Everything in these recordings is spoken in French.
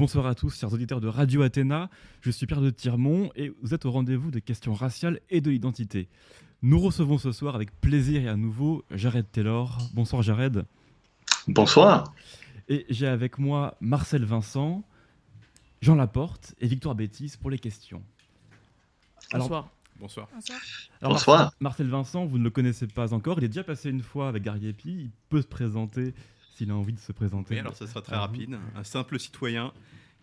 Bonsoir à tous, chers auditeurs de Radio Athéna. Je suis Pierre de Tirmont et vous êtes au rendez-vous des questions raciales et de l'identité. Nous recevons ce soir avec plaisir et à nouveau Jared Taylor. Bonsoir Jared. Bonsoir. Et j'ai avec moi Marcel Vincent, Jean Laporte et Victoire Bétis pour les questions. Bonsoir. Bonsoir. Bonsoir. Marcel Vincent, vous ne le connaissez pas encore. Il est déjà passé une fois avec Gary Epi. Il peut se présenter s'il a envie de se présenter. Oui, alors ça sera très rapide. Un simple citoyen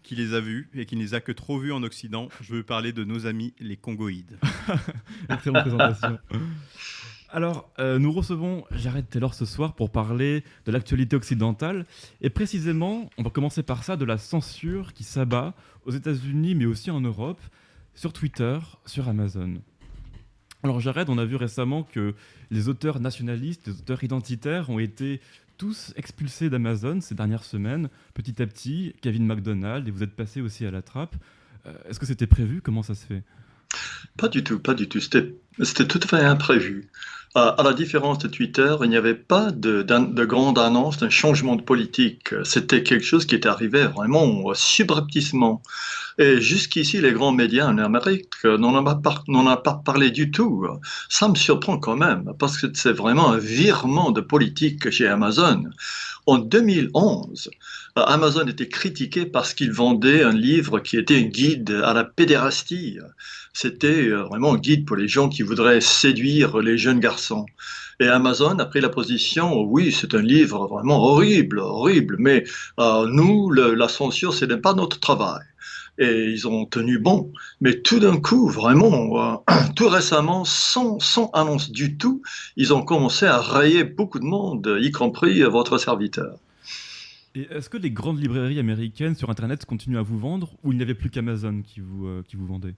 qui les a vus et qui ne les a que trop vus en Occident. Je veux parler de nos amis les Congoïdes. Excellente présentation. Alors, euh, nous recevons Jared Taylor ce soir pour parler de l'actualité occidentale. Et précisément, on va commencer par ça, de la censure qui s'abat aux États-Unis, mais aussi en Europe, sur Twitter, sur Amazon. Alors, Jared, on a vu récemment que les auteurs nationalistes, les auteurs identitaires ont été tous expulsés d'Amazon ces dernières semaines, petit à petit, Kevin McDonald, et vous êtes passé aussi à la trappe. Euh, est-ce que c'était prévu? Comment ça se fait? Pas du tout, pas du tout. C'était tout à fait imprévu. À la différence de Twitter, il n'y avait pas de, de grande annonce d'un changement de politique. C'était quelque chose qui était arrivé vraiment subrepticement. Et jusqu'ici, les grands médias en Amérique n'en ont, pas parlé du tout. Ça me surprend quand même, parce que c'est vraiment un virement de politique chez Amazon. En 2011, Amazon était critiqué parce qu'il vendait un livre qui était un guide à la pédérastie. C'était euh, vraiment un guide pour les gens qui voudraient séduire les jeunes garçons. Et Amazon a pris la position, oui, c'est un livre vraiment horrible, horrible, mais euh, nous, la censure, ce n'est pas notre travail. et ils ont tenu bon. Mais tout d'un coup, vraiment, euh, tout récemment, sans, sans annonce du tout, ils ont commencé à rayer beaucoup de monde, y compris votre serviteur. Et est-ce que les grandes librairies américaines sur Internet continuent à vous vendre ou il n'y avait plus qu'Amazon qui vous, euh, qui vous vendait?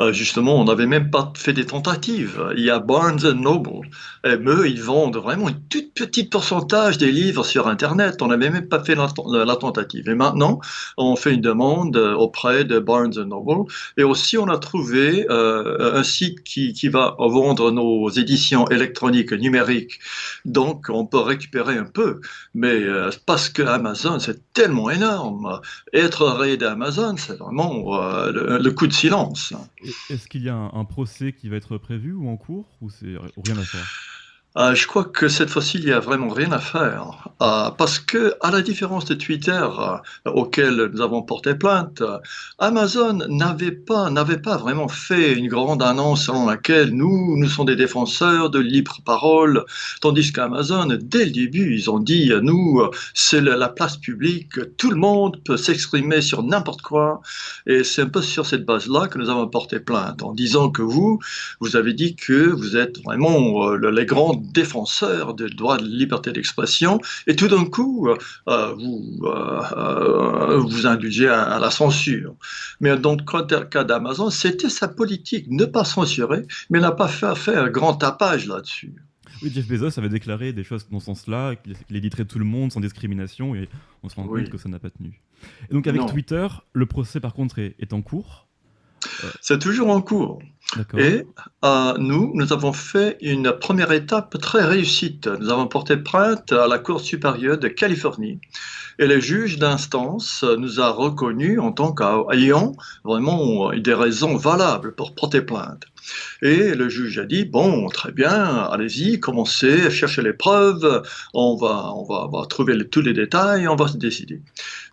Euh, justement, on n'avait même pas fait des tentatives. Il y a Barnes Noble. Et eux, ils vendent vraiment un tout petit pourcentage des livres sur Internet. On n'avait même pas fait la, tentative. Et maintenant, on fait une demande auprès de Barnes Noble. Et aussi, on a trouvé euh, un site qui, qui, va vendre nos éditions électroniques numériques. Donc, on peut récupérer un peu. Mais euh, parce que Amazon, c'est tellement énorme. Être rayé d'Amazon, c'est vraiment le coup de silence. Est-ce qu'il y a un, procès qui va être prévu ou en cours ou c'est rien à faire euh, je crois que cette fois-ci, il n'y a vraiment rien à faire. Euh, parce que, à la différence de Twitter, euh, auquel nous avons porté plainte, Amazon n'avait pas, n'avait pas vraiment fait une grande annonce selon laquelle nous, nous sommes des défenseurs de libre parole, tandis qu'Amazon, dès le début, ils ont dit, nous, c'est la place publique, tout le monde peut s'exprimer sur n'importe quoi, et c'est un peu sur cette base-là que nous avons porté plainte, en disant que vous, vous avez dit que vous êtes vraiment les grands défenseur des droits de liberté d'expression, et tout d'un coup, euh, vous euh, vous indulgez à, la censure. Mais dans le cas d'Amazon, c'était sa politique, ne pas censurer, mais n'a pas fait, faire un grand tapage là-dessus. Oui, Jeff Bezos avait déclaré des choses dans ce sens-là, qu'il éditerait tout le monde sans discrimination, et on se rend compte que ça n'a pas tenu. Et donc avec Twitter, le procès par contre est en cours. C'est toujours en cours. Et euh, nous, nous avons fait une première étape très réussite. Nous avons porté plainte à la Cour supérieure de Californie. Et le juge d'instance nous a reconnus en tant qu'ayant vraiment des raisons valables pour porter plainte. Et le juge a dit, bon, très bien, allez-y, commencez à chercher les preuves, on va, on va, on va trouver tous les détails, on va se décider.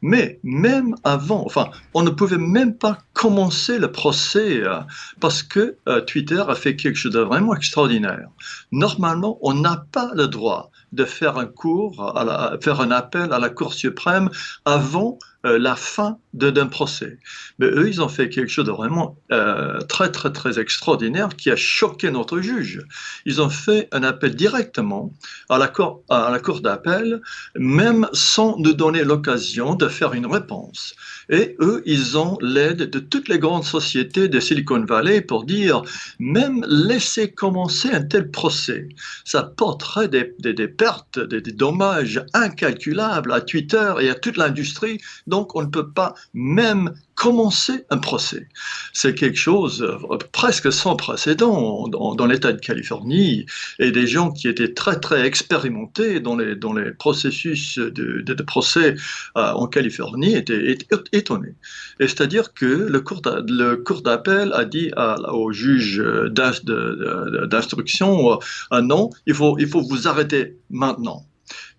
Mais même avant, enfin, on ne pouvait même pas commencer le procès euh, parce que euh, Twitter a fait quelque chose de vraiment extraordinaire. Normalement, on n'a pas le droit de faire un appel à la Cour suprême avant euh, la fin d'un procès. Mais eux, ils ont fait quelque chose de vraiment euh, très, très, très extraordinaire qui a choqué notre juge. Ils ont fait un appel directement à la cour d'appel, même sans nous donner l'occasion de faire une réponse. Et eux, ils ont l'aide de toutes les grandes sociétés de Silicon Valley pour dire, même laisser commencer un tel procès, ça porterait des, pertes, des, dommages incalculables à Twitter et à toute l'industrie. Donc, on ne peut pas même commencer un procès. C'est quelque chose euh, presque sans précédent dans, l'État de Californie et des gens qui étaient très très expérimentés dans les, dans les processus de, de, procès euh, en Californie étaient, étonnés. Et c'est-à-dire que le cours, d'appel a dit au juge d'instruction euh, non, il faut, il faut vous arrêter maintenant.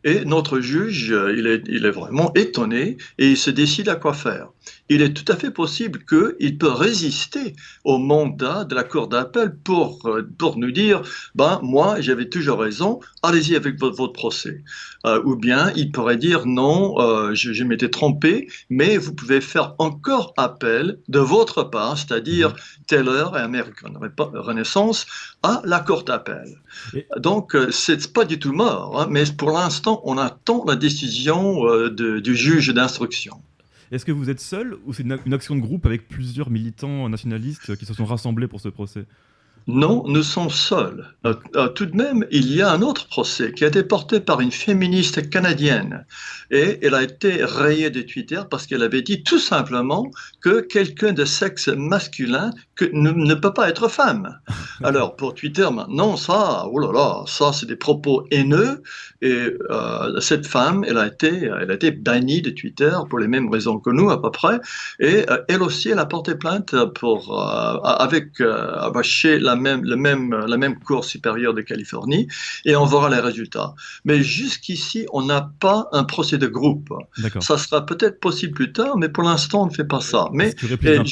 Et notre juge, il est, il est vraiment étonné et il se décide à quoi faire il est tout à fait possible qu'il peut résister au mandat de la Cour d'appel pour, euh, pour nous dire, ben, moi, j'avais toujours raison, allez-y avec votre, votre procès. Euh, ou bien il pourrait dire, non, euh, je, m'étais trompé, mais vous pouvez faire encore appel de votre part, c'est-à-dire Taylor et American Renaissance, à la Cour d'appel. Donc, c'est pas du tout mort, hein, mais pour l'instant, on attend la décision du juge d'instruction. Est-ce que vous êtes seul ou c'est une, action de groupe avec plusieurs militants nationalistes qui se sont rassemblés pour ce procès? Non, nous sommes seuls. Euh, euh, tout de même, il y a un autre procès qui a été porté par une féministe canadienne et elle a été rayée de Twitter parce qu'elle avait dit tout simplement que quelqu'un de sexe masculin ne, peut pas être femme. Alors pour Twitter maintenant, ça, oh là là, ça c'est des propos haineux et euh, cette femme, elle a été, elle a été bannie de Twitter pour les mêmes raisons que nous à peu près et elle aussi, elle a porté plainte pour avec chez la même, le même, la même Cour supérieure de Californie et on verra les résultats. Mais jusqu'ici, on n'a pas un procès de groupe. Ça sera peut-être possible plus tard, mais pour l'instant, on ne fait pas ça. Mais euh,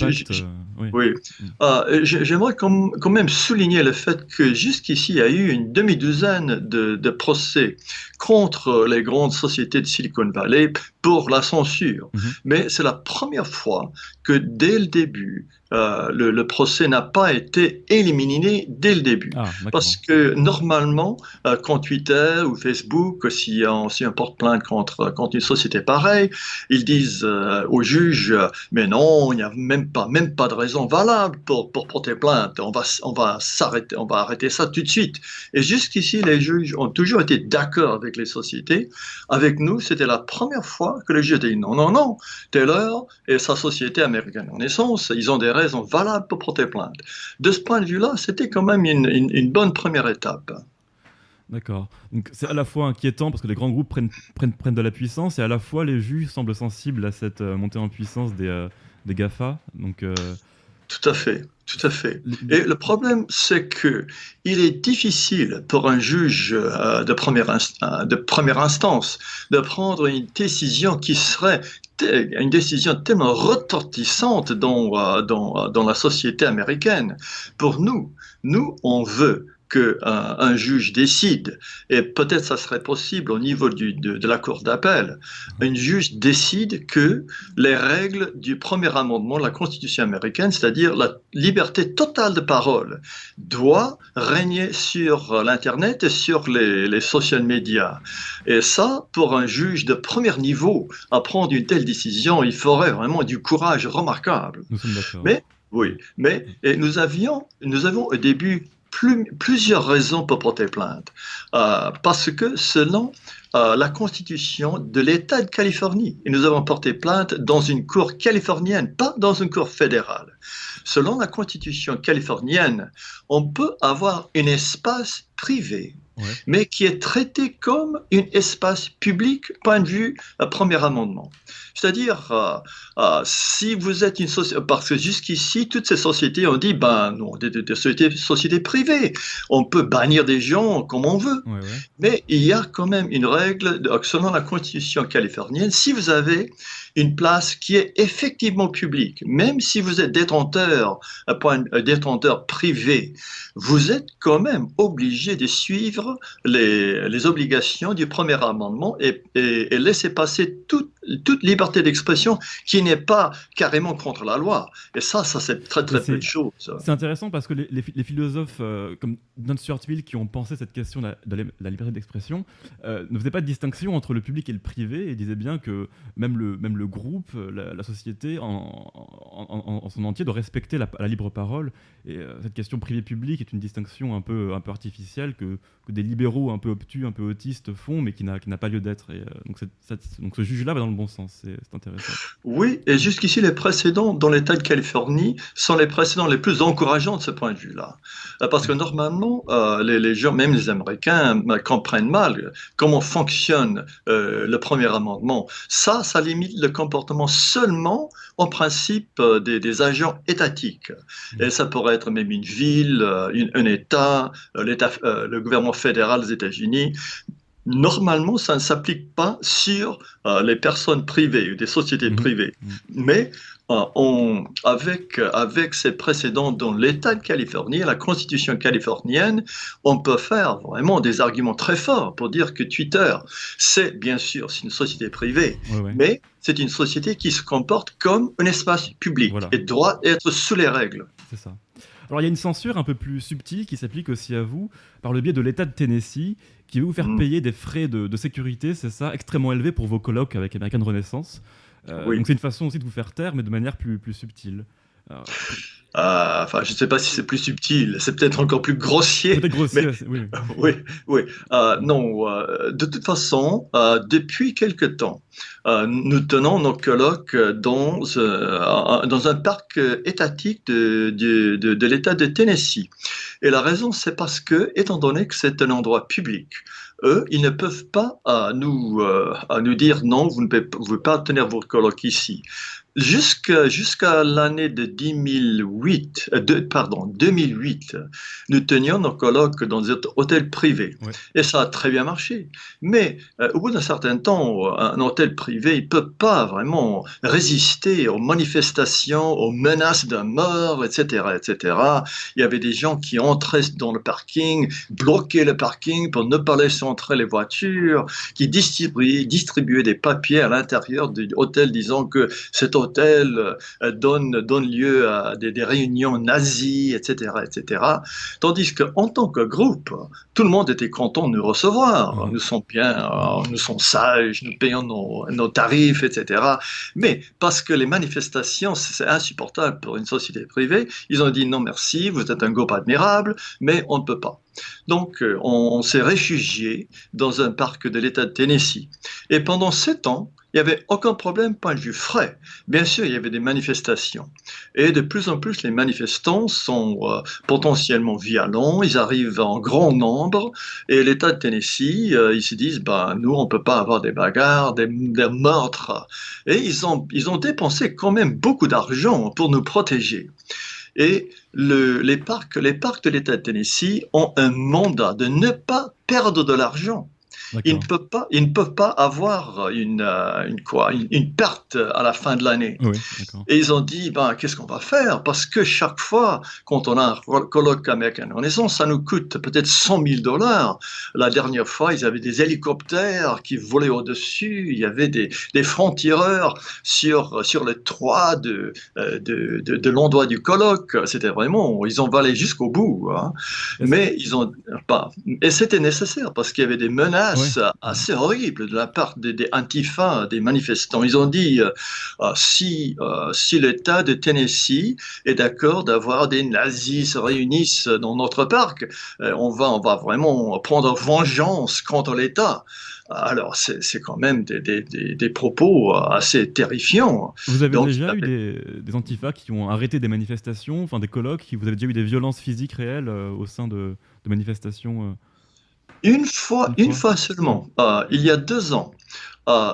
Oui. Mm. Euh, j'aimerais quand même souligner le fait que jusqu'ici, il y a eu une demi-douzaine de, procès contre les grandes sociétés de Silicon Valley pour la censure. Mm-hmm. Mais c'est la première fois que dès le début, euh, le, procès n'a pas été éliminé dès le début. Ah, Parce que normalement, euh, quand Twitter ou Facebook, si on, si on porte plainte contre, contre une société pareille, ils disent euh, au juge, mais non, il n'y a même pas, même pas de raison valable pour, pour porter plainte. On va, on va s'arrêter, on va arrêter ça tout de suite. Et jusqu'ici, les juges ont toujours été d'accord avec les sociétés. Avec nous, c'était la première fois que le juge a dit non, non, non, Taylor et sa société américaine en essence, ils ont des raisons valables pour porter plainte. De ce point de vue-là, c'était quand même une, bonne première étape. D'accord. Donc c'est à la fois inquiétant parce que les grands groupes prennent, prennent, prennent, de la puissance et à la fois les juges semblent sensibles à cette euh, montée en puissance des, euh, des GAFA. Donc, euh, Tout à fait. Tout à fait. Et le problème, c'est que il est difficile pour un juge de, première de première instance de prendre une décision qui serait une décision tellement retortissante dans, euh, dans, euh, dans la société américaine. Pour nous, nous, on veut qu'un un juge décide, et peut-être ça serait possible au niveau du, de, de, la Cour d'appel, un juge décide que les règles du premier amendement de la Constitution américaine, c'est-à-dire la liberté totale de parole, doit régner sur l'Internet et sur les, les social médias. Et ça, pour un juge de premier niveau, à prendre une telle décision, il faudrait vraiment du courage remarquable. Mais oui, mais et nous avions, nous avons au début plusieurs raisons pour porter plainte. Euh, parce que selon euh, la constitution de l'État de Californie, et nous avons porté plainte dans une cour californienne, pas dans une cour fédérale. Selon la constitution californienne, on peut avoir un espace privé mais qui est traité comme un espace public, point de vue euh, premier amendement. C'est-à-dire, euh, euh, si vous êtes une société, parce que jusqu'ici, toutes ces sociétés ont dit, ben non, des, sociétés, privées, on peut bannir des gens comme on veut. Mais il y a quand même une règle, selon la constitution californienne, si vous avez une place qui est effectivement publique, même si vous êtes détenteur, un point, détenteur privé, vous êtes quand même obligé de suivre les, les obligations du premier amendement et, et, et laisser passer toute toute liberté d'expression qui n'est pas carrément contre la loi. Et ça, ça c'est très très peu de choses. C'est intéressant parce que les, les, philosophes euh, comme Don Stuart Mill qui ont pensé cette question de la, liberté d'expression euh, ne faisaient pas de distinction entre le public et le privé et disaient bien que même le, même le groupe, la, société en, en, son entier doit respecter la, libre parole. Et euh, cette question privé-public est une distinction un peu, un peu artificielle que, que des libéraux un peu obtus, un peu autistes font, mais qui n'a pas lieu d'être. donc, donc ce juge-là va dans le bon sens, c'est intéressant. Oui, et jusqu'ici, les précédents dans l'État de Californie sont les précédents les plus encourageants de ce point de vue-là. Euh, parce que normalement, euh, les, gens, même les Américains, euh, comprennent mal comment fonctionne le premier amendement. Ça, ça limite le comportement seulement, en principe, des, agents étatiques. Et ça pourrait être même une ville, un État, le gouvernement fédéral des États-Unis normalement, ça ne s'applique pas sur euh, les personnes privées ou des sociétés mhm. privées. Mhm. Mais euh, on, avec, avec ces précédents dans l'État de Californie, la Constitution californienne, on peut faire vraiment des arguments très forts pour dire que Twitter, c'est bien sûr une société privée, mais c'est une société qui se comporte comme un espace public et doit être sous les règles. C'est ça. Alors il y a une censure un peu plus subtile qui s'applique aussi à vous par le biais de l'État de Tennessee qui veut vous faire mm. payer des frais de, sécurité, c'est ça, extrêmement élevés pour vos colloques avec American Renaissance. Euh, donc c'est une façon aussi de vous faire taire, mais de manière plus, plus subtile. Euh, enfin, je ne sais pas si c'est plus subtil, c'est peut-être encore plus grossier. Peut-être grossier, oui. oui, oui. Euh, non, euh, de toute façon, depuis quelque temps, nous tenons nos colloques dans, dans un parc étatique de, de, de l'État de Tennessee. Et la raison, c'est parce que, étant donné que c'est un endroit public, eux, ils ne peuvent pas nous, nous dire non, vous ne pouvez, pas tenir vos colloques ici jusqu'à l'année de 2008, euh, pardon, 2008, nous tenions nos colloques dans des hôtels privés. Et ça a très bien marché. Mais euh, au bout d'un certain temps, un hôtel privé ne peut pas vraiment résister aux manifestations, aux menaces de mort, etc., etc. Il y avait des gens qui entraient dans le parking, bloquaient le parking pour ne pas laisser entrer les voitures, qui distribuaient, distribuaient des papiers à l'intérieur du hôtel disant que cet hôtel euh, donne, donne lieu à des, réunions nazies, etc., etc. Tandis qu'en tant que groupe, tout le monde était content de nous recevoir. Nous sommes bien, euh, nous sommes sages, nous payons nos, nos tarifs, etc. Mais parce que les manifestations, c'est insupportable pour une société privée, ils ont dit non merci, vous êtes un groupe admirable, mais on ne peut pas. Donc, euh, on, s'est réfugié dans un parc de l'État de Tennessee. Et pendant sept ans, il n'y avait aucun problème point de vue frais. Bien sûr, il y avait des manifestations. Et de plus en plus, les manifestants sont euh, potentiellement violents, ils arrivent en grand nombre, et l'État de Tennessee, euh, ils se disent, ben, nous, on ne peut pas avoir des bagarres, des, meurtres. Et ils ont, ils ont dépensé quand même beaucoup d'argent pour nous protéger. Et les, parcs, les parcs de l'État de Tennessee ont un mandat de ne pas perdre de l'argent. Ils ne, peuvent pas, ils ne peuvent pas avoir une, euh, une quoi, une, perte à la fin de l'année. et ils ont dit, ben, qu'est-ce qu'on va faire? Parce que chaque fois, quand on a un colloque américain Renaissance, ça nous coûte peut-être 100 000 dollars. La dernière fois, ils avaient des hélicoptères qui volaient au-dessus, il y avait des, des francs-tireurs sur, sur le toit de, euh, de, de, l'endroit du colloque. C'était vraiment, ils ont volé jusqu'au bout. Hein. Mais ils ont pas. Et c'était nécessaire parce qu'il y avait des menaces assez horrible de la part des, des antifas, des manifestants. Ils ont dit euh, euh, si, euh, si l'État de Tennessee est d'accord d'avoir des nazis se réunissent dans notre parc, on, va, on va vraiment prendre vengeance contre l'État. Alors, c'est quand même des, des, des, propos assez terrifiants. Vous avez déjà eu des, antifas qui ont arrêté des manifestations, enfin des colloques, vous avez déjà eu des violences physiques réelles au sein de, de manifestations une fois, une fois seulement, euh, il y a deux ans, euh,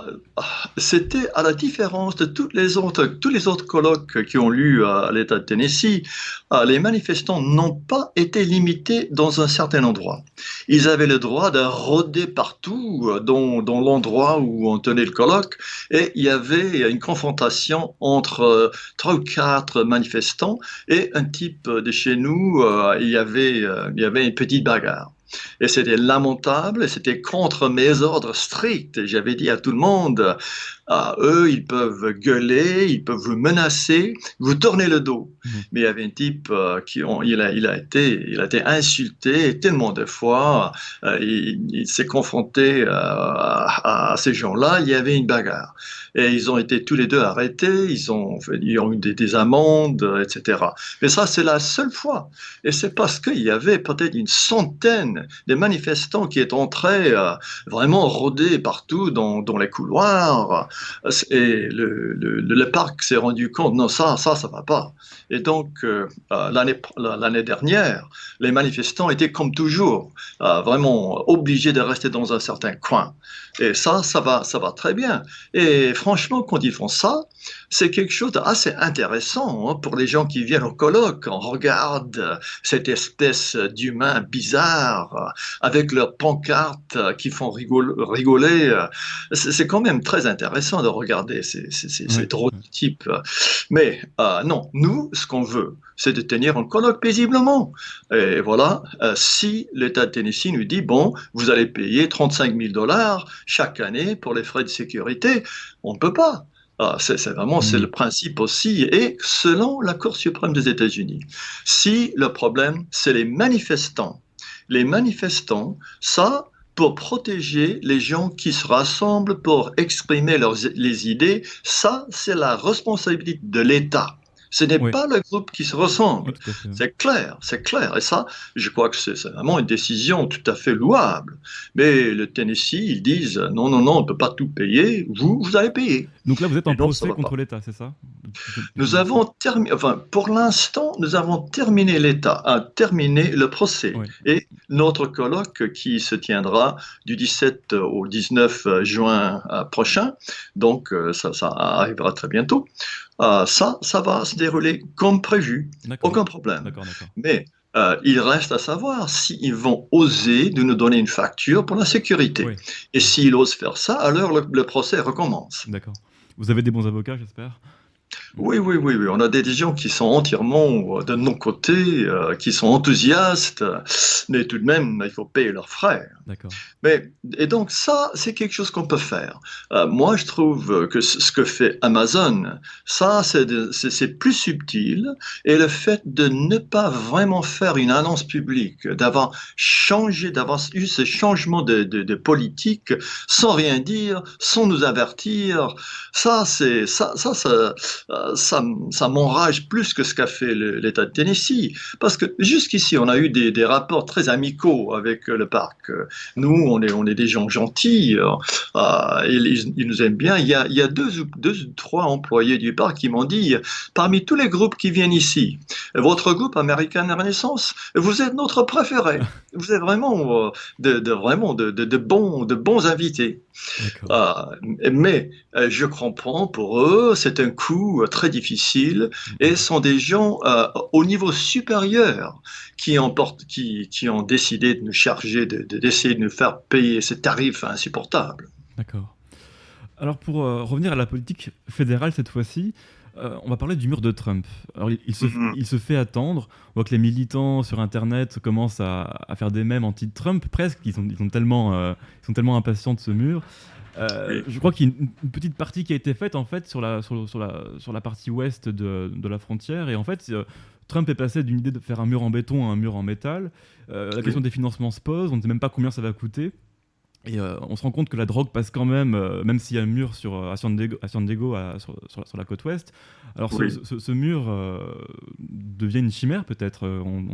c'était à la différence de toutes les autres, tous les autres colloques qui ont lieu à l'État de Tennessee, euh, les manifestants n'ont pas été limités dans un certain endroit. Ils avaient le droit de rôder partout dans, dans l'endroit où on tenait le colloque et il y avait une confrontation entre trois ou quatre manifestants et un type de chez nous, il, y avait, il y avait une petite bagarre. Et c'était lamentable, c'était contre mes ordres stricts. J'avais dit à tout le monde, ah, eux, ils peuvent gueuler, ils peuvent vous menacer, vous tourner le dos. Mmh. Mais il y avait un type euh, qui ont, il, a, il, a été, il a été insulté tellement de fois, euh, il, s'est confronté euh, à, ces gens-là, il y avait une bagarre. Et ils ont été tous les deux arrêtés, ils ont, ils ont eu des, des amendes, etc. Mais ça, c'est la seule fois. Et c'est parce qu'il y avait peut-être une centaine de manifestants qui étaient entrés vraiment rôder partout dans, dans les couloirs et le, le, parc s'est rendu compte, non, ça, ça, ça va pas. Et donc, euh, euh, l'année dernière, les manifestants étaient comme toujours, euh, vraiment obligés de rester dans un certain coin. Et ça, ça va, ça va très bien. Et franchement, quand ils font ça, c'est quelque chose d'assez intéressant hein, pour les gens qui viennent au colloque. On regarde cette espèce d'humains bizarres avec leurs pancartes qui font rigoler. C'est quand même très intéressant de regarder ces, ces, drôles de types. Mais euh, non, nous, ce qu'on veut, c'est de tenir un colloque paisiblement. Et voilà, euh, si l'État de Tennessee nous dit, bon, vous allez payer 35 000 dollars chaque année pour les frais de sécurité, on ne peut pas. Ah, c'est vraiment c'est le principe aussi, et selon la Cour suprême des États-Unis, si le problème c'est les manifestants, les manifestants, ça, pour protéger les gens qui se rassemblent pour exprimer leurs, les idées, ça, c'est la responsabilité de l'État. Ce n'est pas le groupe qui se ressemble. c'est clair, c'est clair. Et ça, je crois que c'est vraiment une décision tout à fait louable. Mais le Tennessee, ils disent non, non, non, on ne peut pas tout payer. Vous, vous allez payer. Donc là, vous êtes en procès contre l'État, c'est ça? Nous avons terminé, enfin, pour l'instant, nous avons terminé l'État, a terminé le procès. Et notre colloque qui se tiendra du 17 au 19 juin euh, prochain, donc euh, ça, ça arrivera très bientôt, euh, ça, ça va se dérouler comme prévu. Aucun problème. Mais euh, il reste à savoir s'ils vont oser de nous donner une facture pour la sécurité. Et s'ils osent faire ça, alors le procès recommence. D'accord. Vous avez des bons avocats, j'espère? Oui, oui, oui, oui. On a des gens qui sont entièrement de nos côtés, euh, qui sont enthousiastes, mais tout de même, il faut payer leurs frais. D'accord. Mais et donc ça, c'est quelque chose qu'on peut faire. Euh, moi, je trouve que ce que fait Amazon, ça, c'est plus subtil. Et le fait de ne pas vraiment faire une annonce publique, d'avoir changé, d'avoir eu ce changement de, de, politique sans rien dire, sans nous avertir, ça, c'est ça, ça, ça euh, ça, ça m'enrage plus que ce qu'a fait l'État de Tennessee. Parce que jusqu'ici, on a eu des, des, rapports très amicaux avec le parc. Nous, on est, on est des gens gentils, euh, ils, nous aiment bien. Il y a, il y a deux, ou trois employés du parc qui m'ont dit, parmi tous les groupes qui viennent ici, votre groupe American Renaissance, vous êtes notre préféré. Vous êtes vraiment, euh, de, de vraiment de, de, bons, de bons invités. Euh, mais je comprends pour eux, c'est un coup très difficiles et sont des gens euh, au niveau supérieur qui ont, qui, qui, ont décidé de nous charger, d'essayer de, de, nous faire payer ces tarifs insupportables. D'accord. Alors pour euh, revenir à la politique fédérale cette fois-ci, euh, on va parler du mur de Trump. Alors, il, se, mm-hmm. il, se, fait attendre. On voit que les militants sur Internet commencent à, à faire des mèmes anti-Trump, presque. Ils sont, ils, sont tellement, ils sont tellement impatients de ce mur. Euh, je crois qu'il y a une, petite partie qui a été faite en fait sur la, sur, la, sur la partie ouest de, de, la frontière et en fait euh, Trump est passé d'une idée de faire un mur en béton à un mur en métal. Euh, la question des financements se pose, on ne sait même pas combien ça va coûter. Et on se rend compte que la drogue passe quand même, même s'il y a un mur sur, à San Diego, à sur, sur, la, côte ouest. Alors ce, ce, mur devient une chimère peut-être. On,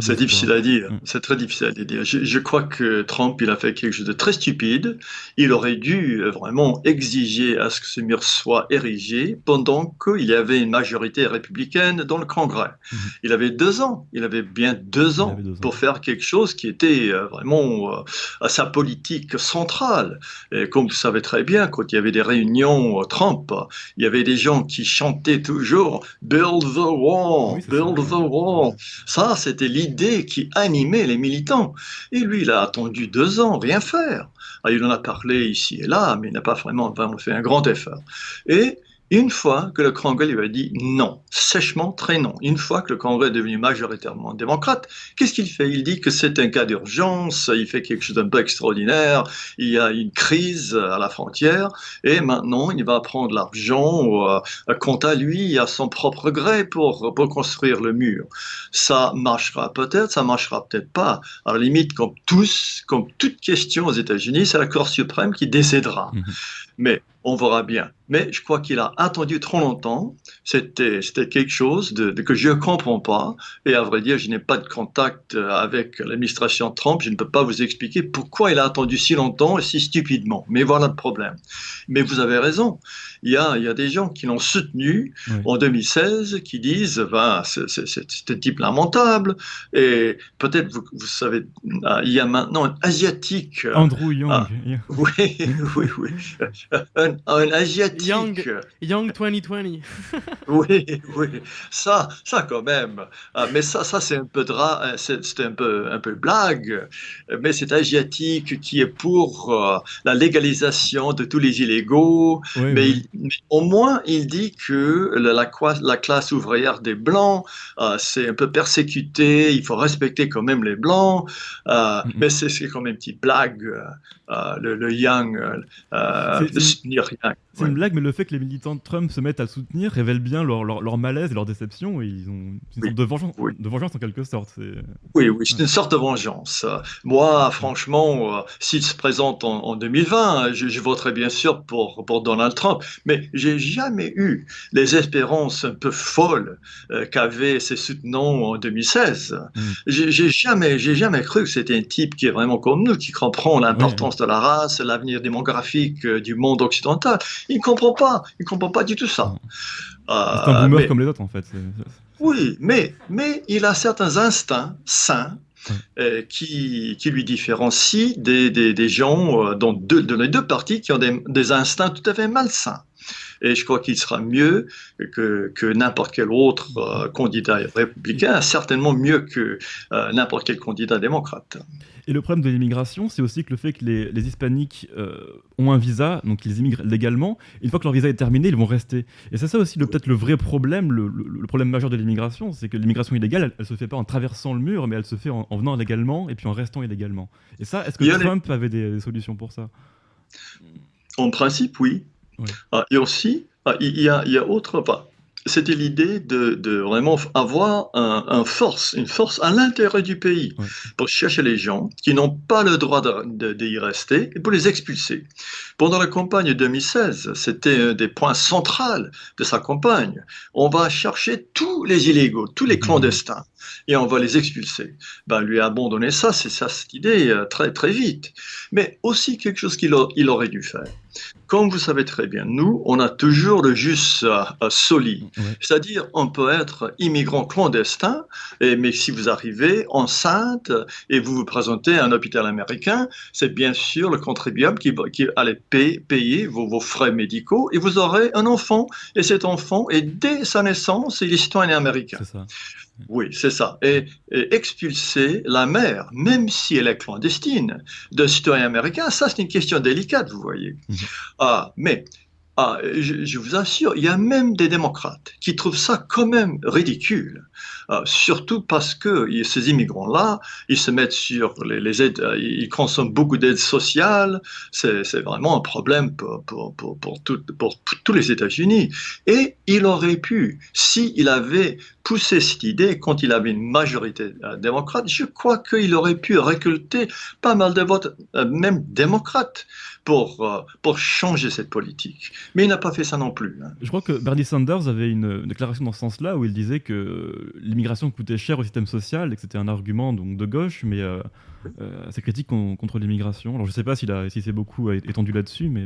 c'est difficile à dire. Mm. C'est très difficile à dire. Je, crois que Trump, il a fait quelque chose de très stupide. Il aurait dû euh, vraiment exiger à ce que ce mur soit érigé pendant qu'il y avait une majorité républicaine dans le Congrès. Mm-hmm. Il avait deux ans. Il avait bien deux ans, pour faire quelque chose qui était euh, vraiment euh, à sa politique centrale. Et comme vous savez très bien, quand il y avait des réunions Trump, il y avait des gens qui chantaient toujours Build the wall, build the wall. Ça, c'était l'idée qui animait les militants. Et lui, il a attendu deux ans, rien faire. Ah, il en a parlé ici et là, mais il n'a pas vraiment, fait un grand effort. Et une fois que le Congrès lui a dit non, sèchement très non, une fois que le Congrès est devenu majoritairement démocrate, qu'est-ce qu'il fait? Il dit que c'est un cas d'urgence, il fait quelque chose d'un peu extraordinaire, il y a une crise à la frontière, et maintenant il va prendre l'argent euh, à lui, à son propre gré pour, pour construire le mur. Ça marchera peut-être, ça marchera peut-être pas. À la limite, comme tous, comme toute question aux États-Unis, c'est la Cour suprême qui décédera. Mhm. Mais on verra bien. Mais je crois qu'il a attendu trop longtemps. C'était, quelque chose que je ne comprends pas. Et à vrai dire, je n'ai pas de contact avec l'administration Trump. Je ne peux pas vous expliquer pourquoi il a attendu si longtemps et si stupidement. Mais voilà le problème. Mais vous avez raison. Il y a, il y a des gens qui l'ont soutenu en 2016 qui disent ben, c'est, un type lamentable. Et peut-être, vous, vous, savez, il y a maintenant un Asiatique. Andrew Young. Ah, oui, oui, oui. Un, un Asiatique Young, Young 2020. oui, oui, ça, ça quand même. Ah, mais ça, ça c'est un peu dra c'est un peu, un peu blague. Mais c'est asiatique qui est pour euh, la légalisation de tous les illégaux. mais, au moins, il dit que la, la, classe ouvrière des blancs, euh, c'est un peu persécuté. Il faut respecter quand même les blancs. Euh, mais c'est quand même une petite blague. le, le, Young, c'est une blague, mais le fait que les militants de Trump se mettent à soutenir révèle bien leur, leur, malaise et leur déception. Et ils ont une sorte de vengeance, de vengeance en quelque sorte. Oui, oui, c'est une sorte de vengeance. Moi, franchement, euh, s'il se présente en, 2020, je, je, voterai bien sûr pour, pour Donald Trump. Mais j'ai jamais eu les espérances un peu folles euh, qu'avaient ses soutenants en 2016. Mm. J'ai jamais, j'ai jamais cru que c'était un type qui est vraiment comme nous, qui comprend l'importance de la race, l'avenir démographique euh, du monde occidental Il ne comprend pas. Il comprend pas du tout ça. C'est un boomer comme les autres, en fait. Oui, mais, mais il a certains instincts sains euh, qui, qui, lui différencient des, des, des gens euh, dans, deux, dans les deux parties qui ont des, des instincts tout à fait malsains. Et je crois qu'il sera mieux que, que n'importe quel autre euh, candidat républicain, certainement mieux que n'importe quel candidat démocrate. Et le problème de l'immigration, c'est aussi que le fait que les, les hispaniques euh, ont un visa, donc ils immigrent légalement, une fois que leur visa est terminé, ils vont rester. Et c'est ça aussi peut-être le vrai problème, le, le, problème majeur de l'immigration, c'est que l'immigration illégale, elle, ne se fait pas en traversant le mur, mais elle se fait en, venant légalement et puis en restant illégalement. Et ça, est-ce que Trump avait des, solutions pour ça? En principe, oui. Ah, et aussi, ah, il y, a, il y a autre c'était l'idée de, de, vraiment avoir un, force, une force à l'intérieur du pays pour chercher les gens qui n'ont pas le droit d'y rester et pour les expulser. Pendant la campagne 2016, c'était un des points centraux de sa campagne. On va chercher tous les illégaux, tous les mmh. clandestins et on va les expulser. Ben, lui a abandonné ça, c'est ça cette idée euh, très très vite. Mais aussi quelque chose qu'il il aurait dû faire comme vous savez très bien, nous, on a toujours le juste euh, solide. C'est-à-dire, on peut être immigrant clandestin, et, mais si vous arrivez enceinte et vous vous présentez à un hôpital américain, c'est bien sûr le contribuable qui, qui allait payer, vos, vos, frais médicaux et vous aurez un enfant. Et cet enfant, est dès sa naissance, il est citoyen américain. Ça. Oui, c'est ça. Et, expulser la mère, même si elle est clandestine, d'un citoyen américain, ça c'est une question délicate, vous voyez. Mhm. Ah, mais ah, je, vous assure, il y a même des démocrates qui trouvent ça quand même ridicule, euh, surtout parce que ces immigrants-là, ils se mettent sur les, aides, euh, ils consomment beaucoup d'aides sociales, c'est vraiment un problème pour, tous les États-Unis. Et il aurait pu, s'il avait poussé cette idée quand il avait une majorité euh, démocrate, je crois qu'il aurait pu récolter pas mal de votes, même démocrates pour, euh, pour changer cette politique. Mais il n'a pas fait ça non plus. Hein. Je crois que Bernie Sanders avait une déclaration dans ce sens-là où il disait que l'immigration coûtait cher au système social et que c'était un argument donc, de gauche, mais euh, euh, assez critique contre l'immigration. Alors je ne sais pas s'il si s'est beaucoup étendu là-dessus, mais...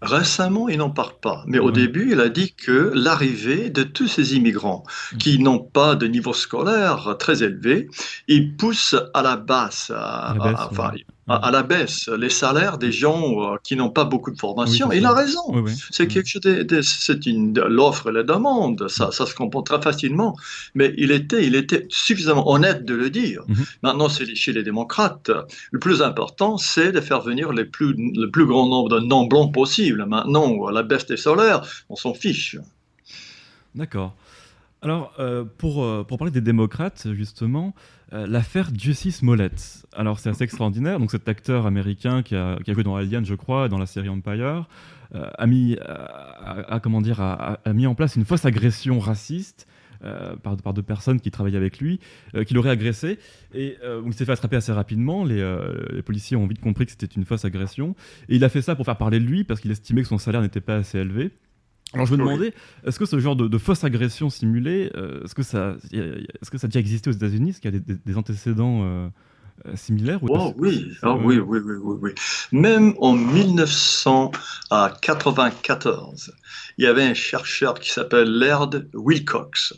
Récemment, il n'en parle pas. Mais au début, il a dit que l'arrivée de tous ces immigrants mm. qui n'ont pas de niveau scolaire très élevé, ils poussent à la basse, à, enfin, à, la baisse les salaires des gens euh, qui n'ont pas beaucoup de formation. il a raison. c'est quelque chose c'est une l'offre et la demande. Ça, ça se comprend très facilement. Mais il était, il était suffisamment honnête de le dire. Mhm. Maintenant, c'est chez les démocrates. Le plus important, c'est de faire venir les plus, le plus grand nombre de non blancs possible. Maintenant, à la baisse des salaires, on s'en fiche. Joué alors, euh, pour, euh, pour parler des démocrates, justement, euh, l'affaire Justice Smollett. Alors, c'est assez extraordinaire. Donc, cet acteur américain qui a, qui a joué dans Alien, je crois, dans la série Empire, a, mis, a, comment dire, a, mis en place une fausse agression raciste par, par, deux personnes qui travaillaient avec lui, qui l'auraient agressé. Et il s'est fait attraper assez rapidement. Les, les, policiers ont vite compris que c'était une fausse agression. Et il a fait ça pour faire parler de lui, parce qu'il estimait que son salaire n'était pas assez élevé. Alors je me demandais, est-ce que ce genre de, fausse agression simulée, euh, est-ce que ça, est-ce que ça a déjà existé aux États-Unis? Est-ce qu'il y a des, antécédents euh, euh, similaires oh, oui. Ah, oui, oui, oui, oui, oui. Même en 1994, il y avait un chercheur qui s'appelle Laird Wilcox,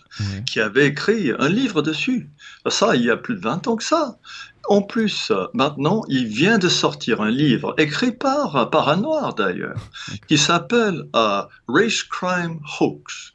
qui avait écrit un livre dessus. Ça, il y a plus de 20 ans que ça. En plus, maintenant, il vient de sortir un livre écrit par, par un noir d'ailleurs, qui s'appelle uh, Race Crime Hoax.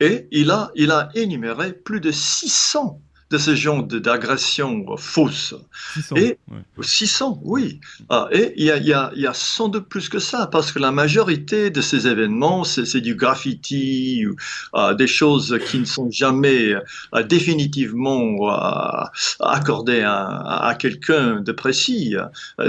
Et il a, il a énuméré plus de 600 de ce genre d'agression fausse. 600, et 600, oui. Ah, et il y, a, y a, y, a, sans doute plus que ça, parce que la majorité de ces événements, c'est du graffiti, ou, uh, des choses qui ne sont jamais uh, définitivement uh, accordées à, à quelqu'un de précis.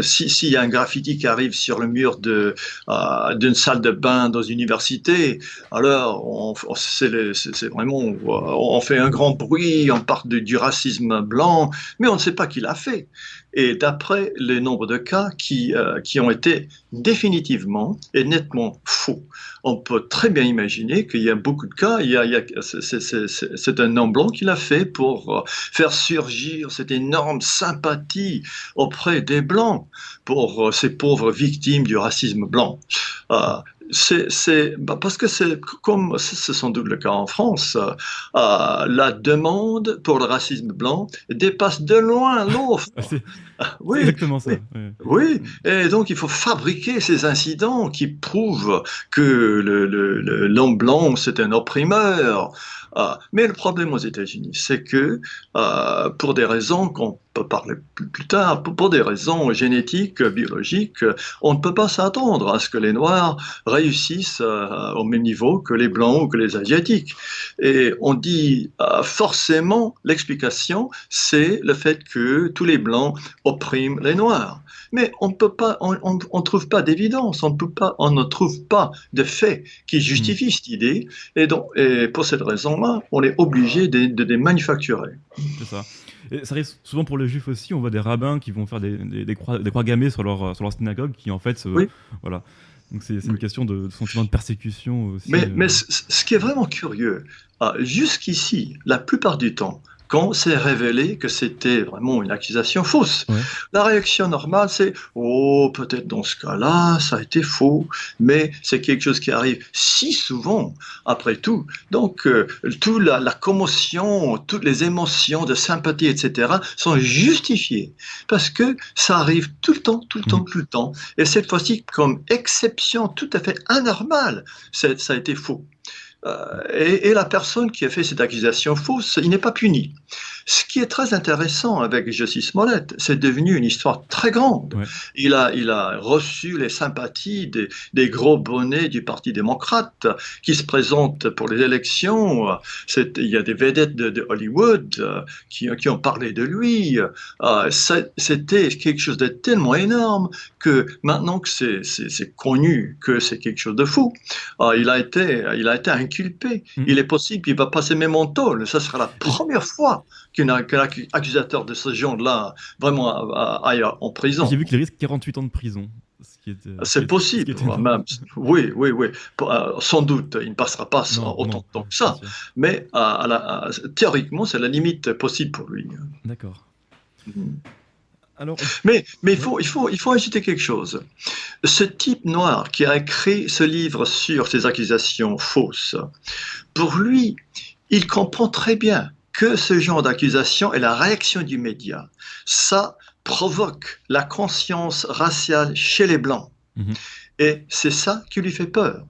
S'il si y a un graffiti qui arrive sur le mur d'une salle de bain dans une université, alors c'est vraiment, on fait un grand bruit, on part de, du racisme blanc, mais on ne sait pas qui l'a fait. Et d'après les nombres de cas qui, euh, qui ont été définitivement et nettement faux, on peut très bien imaginer qu'il y a beaucoup de cas, il y a, c'est un homme blanc qui l'a fait pour euh, faire surgir cette énorme sympathie auprès des blancs pour euh, ces pauvres victimes du racisme blanc c'est bah, parce que c'est comme c'est sans doute le cas en France, euh, la demande pour le racisme blanc dépasse de loin l'offre. oui, exactement ça. Oui. et donc il faut fabriquer ces incidents qui prouvent que l'homme blanc c'est un opprimeur. Ah, mais le problème aux États-Unis, c'est que euh, pour des raisons qu'on parler plus, tard, pour, des raisons génétiques, biologiques, on ne peut pas s'attendre à ce que les Noirs réussissent euh, au même niveau que les Blancs ou que les Asiatiques. Et on dit euh, forcément l'explication, c'est le fait que tous les Blancs oppriment les Noirs. Mais on peut pas, on, on, trouve pas d'évidence, on peut pas, on ne trouve pas de faits qui justifient hmm. cette idée. Et donc, et pour cette raison-là, on est obligé de, de les manufacturer. C'est ça. Et ça arrive souvent pour les juifs aussi, on voit des rabbins qui vont faire des, des, croix, des croix, gammées sur leur, sur leur synagogue, qui en fait, voilà. Donc c'est une question de, sentiment de persécution aussi. Mais, euh. mais ce qui est vraiment curieux, ah, jusqu'ici, la plupart du temps, quand c'est révélé que c'était vraiment une accusation fausse. La réaction normale, c'est Oh, peut-être dans ce cas-là, ça a été faux, mais c'est quelque chose qui arrive si souvent, après tout. Donc, euh, toute la, la, commotion, toutes les émotions de sympathie, etc., sont justifiées parce que ça arrive tout le temps, tout le temps, mm. tout le temps. Et cette fois-ci, comme exception tout à fait anormale, ça a été faux. Euh, et, la personne qui a fait cette accusation fausse, il n'est pas puni. Ce qui est très intéressant avec Jussie Smollett, c'est devenu une histoire très grande. Il, a, il a reçu les sympathies des, des, gros bonnets du Parti démocrate qui se présentent pour les élections. Il y a des vedettes de, Hollywood euh, qui, qui, ont parlé de lui. Euh, c'était quelque chose de tellement énorme que maintenant que c'est connu que c'est quelque chose de fou, il a été, il a été inculpé. Mm. Il est possible qu'il va passer même en tôle. Ça sera la première fois qu'un accusateur de ce genre-là vraiment aille en prison. J'ai vu qu'il risque 48 ans de prison. C'est possible, même. Oui, oui, oui. Euh, sans doute, il ne passera pas autant de temps que ça. Mais théoriquement, c'est la limite possible pour lui. D'accord. Mm. Alors... Mais, mais il, faut, il, faut, il faut ajouter quelque chose. Ce type noir qui a écrit ce livre sur ces accusations fausses, pour lui, il comprend très bien que ce genre d'accusation et la réaction du média, ça provoque la conscience raciale chez les Blancs. Mhm. Et c'est ça qui lui fait peur.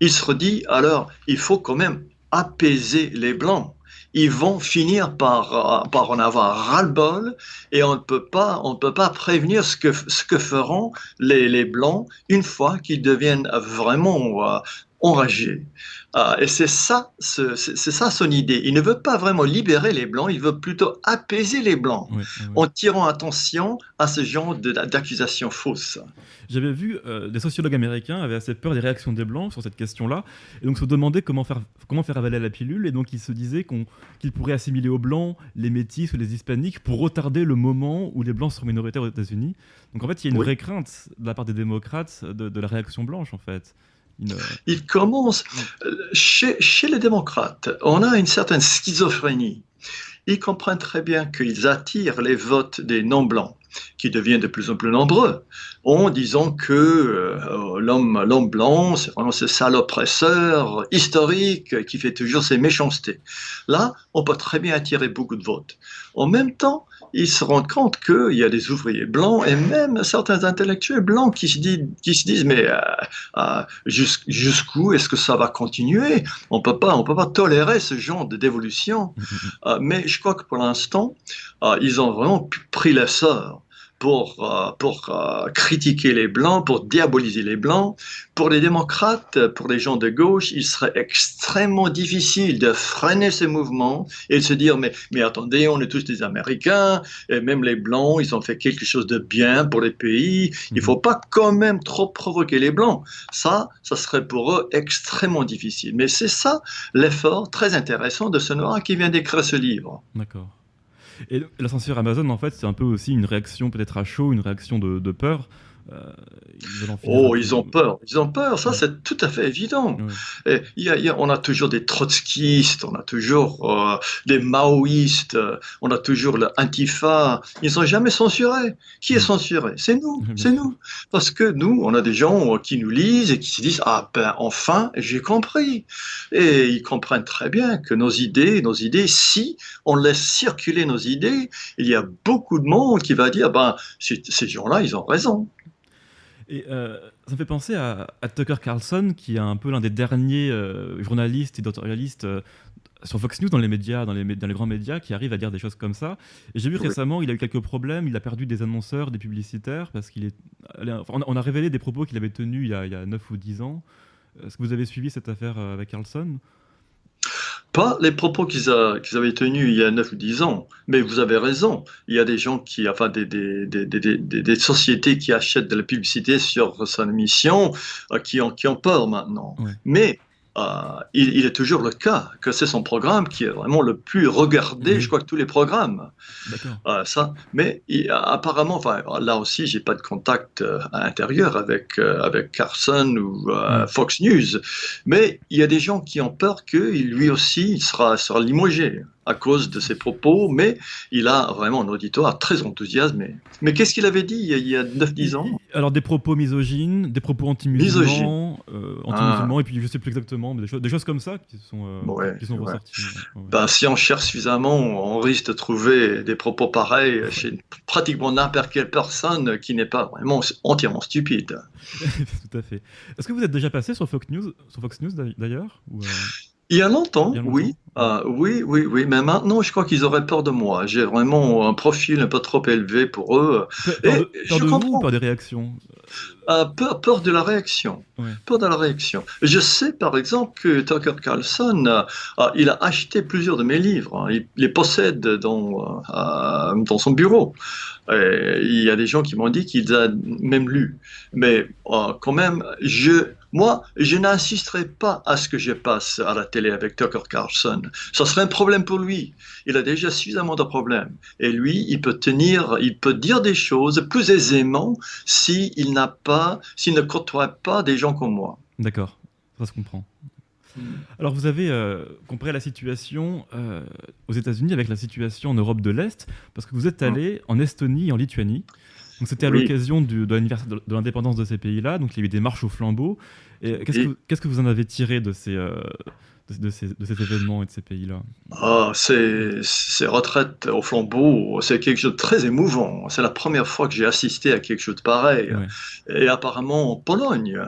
Il se dit, alors, il faut quand même apaiser les Blancs. Ils vont finir par, par en avoir ras-le-bol et on ne peut pas, on ne peut pas prévenir ce que, ce que feront les, les Blancs une fois qu'ils deviennent vraiment euh, enragés. Ah, et c'est ça, c'est ça son idée. Il ne veut pas vraiment libérer les blancs, il veut plutôt apaiser les blancs en tirant attention à ce genre d'accusations fausses. J'avais vu euh, des sociologues américains avaient assez peur des réactions des blancs sur cette question-là, et donc se demandaient comment faire, comment faire avaler la pilule, et donc ils se disaient qu'ils pourraient assimiler aux blancs les métis ou les hispaniques pour retarder le moment où les blancs seront minoritaires aux États-Unis. Donc en fait, il y a une vraie crainte de la part des démocrates de, de la réaction blanche, en fait. Il commence, chez, chez les démocrates, on a une certaine schizophrénie. Ils comprennent très bien qu'ils attirent les votes des non-blancs, qui deviennent de plus en plus nombreux, en disant que euh, l'homme, l'homme blanc, c'est vraiment ce sale oppresseur historique qui fait toujours ses méchancetés. Là, on peut très bien attirer beaucoup de votes. En même temps, ils se rendent compte qu'il y a des ouvriers blancs et même certains intellectuels blancs qui se disent, qui se disent mais euh, euh, jusqu'où est-ce que ça va continuer? On peut pas, on peut pas tolérer ce genre de dévolution. Euh, mais je crois que pour l'instant, ils ont vraiment pris l'essor pour, euh, pour euh, critiquer les Blancs, pour diaboliser les Blancs. Pour les démocrates, pour les gens de gauche, il serait extrêmement difficile de freiner ces mouvements et de se dire, mais, mais attendez, on est tous des Américains, et même les Blancs, ils ont fait quelque chose de bien pour les pays, il faut pas quand même trop provoquer les Blancs. Ça, ça serait pour eux extrêmement difficile. Mais c'est ça l'effort très intéressant de ce noir qui vient d'écrire ce livre. D'accord. Et la censure Amazon, en fait, c'est un peu aussi une réaction peut-être à chaud, une réaction de, peur oh, ils ont peur. Ils ont peur. Ça, c'est tout à fait évident. Et y on a toujours des trotskistes, on a toujours euh, des maoïstes, on a toujours l'antifa. Ils ne sont jamais censurés. Qui est censuré? C'est nous. C'est nous. Parce que nous, on a des gens qui nous lisent et qui se disent Ah ben, enfin, j'ai compris. Et ils comprennent très bien que nos idées, nos idées, si on laisse circuler nos idées, il y a beaucoup de monde qui va dire Ben, ces gens-là, ils ont raison. Et euh, ça me fait penser à, Tucker Carlson, qui est un peu l'un des derniers euh, journalistes et éditorialistes euh, sur Fox News, dans les médias, dans les, dans les, grands médias, qui arrive à dire des choses comme ça. Et j'ai vu récemment, il a eu quelques problèmes, il a perdu des annonceurs, des publicitaires, parce qu'il est. on a révélé des propos qu'il avait tenus il y, a, il y, a, 9 ou 10 ans. Est-ce que vous avez suivi cette affaire avec Carlson? Pas les propos qu'ils avaient tenus il y a 9 ou 10 ans, mais vous avez raison. Il y a des gens qui, enfin, des, des, des, des sociétés qui achètent de la publicité sur son émission euh, qui, ont, qui ont peur maintenant. Mais euh, il, est toujours le cas que c'est son programme qui est vraiment le plus regardé, je crois que tous les programmes. Euh, ça, mais apparemment, enfin, là aussi, j'ai pas de contact euh, intérieur avec avec Carson ou Fox News, mais il y a des gens qui ont peur que lui aussi sera sera limogé à cause de ses propos, mais il a vraiment un auditoire très enthousiasmé. Mais qu'est-ce qu'il avait dit il y a 9-10 ans Alors des propos misogynes, des propos anti-musulmans, euh, ah. et puis je ne sais plus exactement, mais des, choses, comme ça qui sont, euh, qui sont ressorties. Ben, si on cherche suffisamment, on risque de trouver des propos pareils chez pratiquement n'importe quelle personne qui n'est pas vraiment entièrement stupide. Tout à fait. Est-ce que vous êtes déjà passé sur Fox News, sur Fox News d'ailleurs euh, il y a longtemps, oui. Ah, oui, oui, oui. Mais maintenant, je crois qu'ils auraient peur de moi. J'ai vraiment un profil un peu trop élevé pour eux. Peur, de, je comprends. peur des réactions? Ah, peur, peur, de la réaction. Peur de la réaction. Je sais, par exemple, que Tucker Carlson, ah, il a acheté plusieurs de mes livres. Hein. Il les possède dans, euh, dans son bureau. il y a des gens qui m'ont dit qu'ils a même lu. Mais quand même, je moi, je n'insisterai pas à ce que je passe à la télé avec Tucker Carlson. Ça serait un problème pour lui. Il a déjà suffisamment de problèmes. Et lui, il peut tenir, il peut dire des choses plus aisément s'il n'a pas, s'il ne côtoie pas des gens comme moi. D'accord, ça se comprend. Hmm. Alors vous avez euh, comparé la situation euh, aux États-Unis avec la situation en Europe de l'Est, parce que vous êtes allé en Estonie et en Lituanie. Donc c'était à l'occasion de l'anniversaire de, l'indépendance de ces pays-là, donc il y a eu des marches au flambeau. Qu'est-ce que vous en avez tiré de ces, euh, de, ces, de cet événement et de ces pays-là ah, ces, ces, retraites au flambeau, c'est quelque chose de très émouvant. C'est la première fois que j'ai assisté à quelque chose de pareil. Et apparemment en Pologne,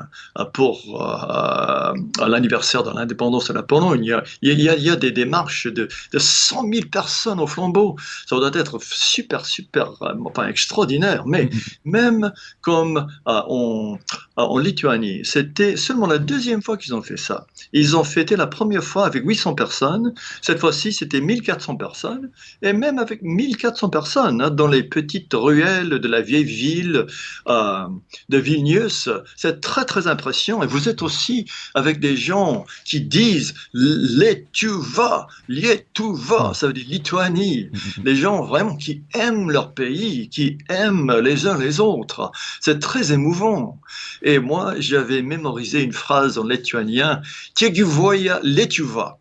pour euh, l'anniversaire de l'indépendance de la Pologne, il y a, il y a, des démarches de, de 100 000 personnes au flambeau. Ça doit être super, super, enfin extraordinaire. Mais même comme euh, en, en Lituanie, c'était seulement la deuxième fois qu'ils ont fait ça. Ils ont fêté la première fois avec 800 personnes. Cette fois-ci, c'était 1400 personnes. Et même avec 1400 personnes, hein, dans les petites ruelles de la vieille ville euh, de Vilnius, c'est très, très impressionnant. Et vous êtes aussi avec des gens qui disent les tu vas, les tu vas, ça veut dire Lituanie. Les gens vraiment qui aiment leur pays, qui aiment les uns les autres. C'est très émouvant. Et moi, j'avais mémorisé une phrase en lituanien, voya Letuva.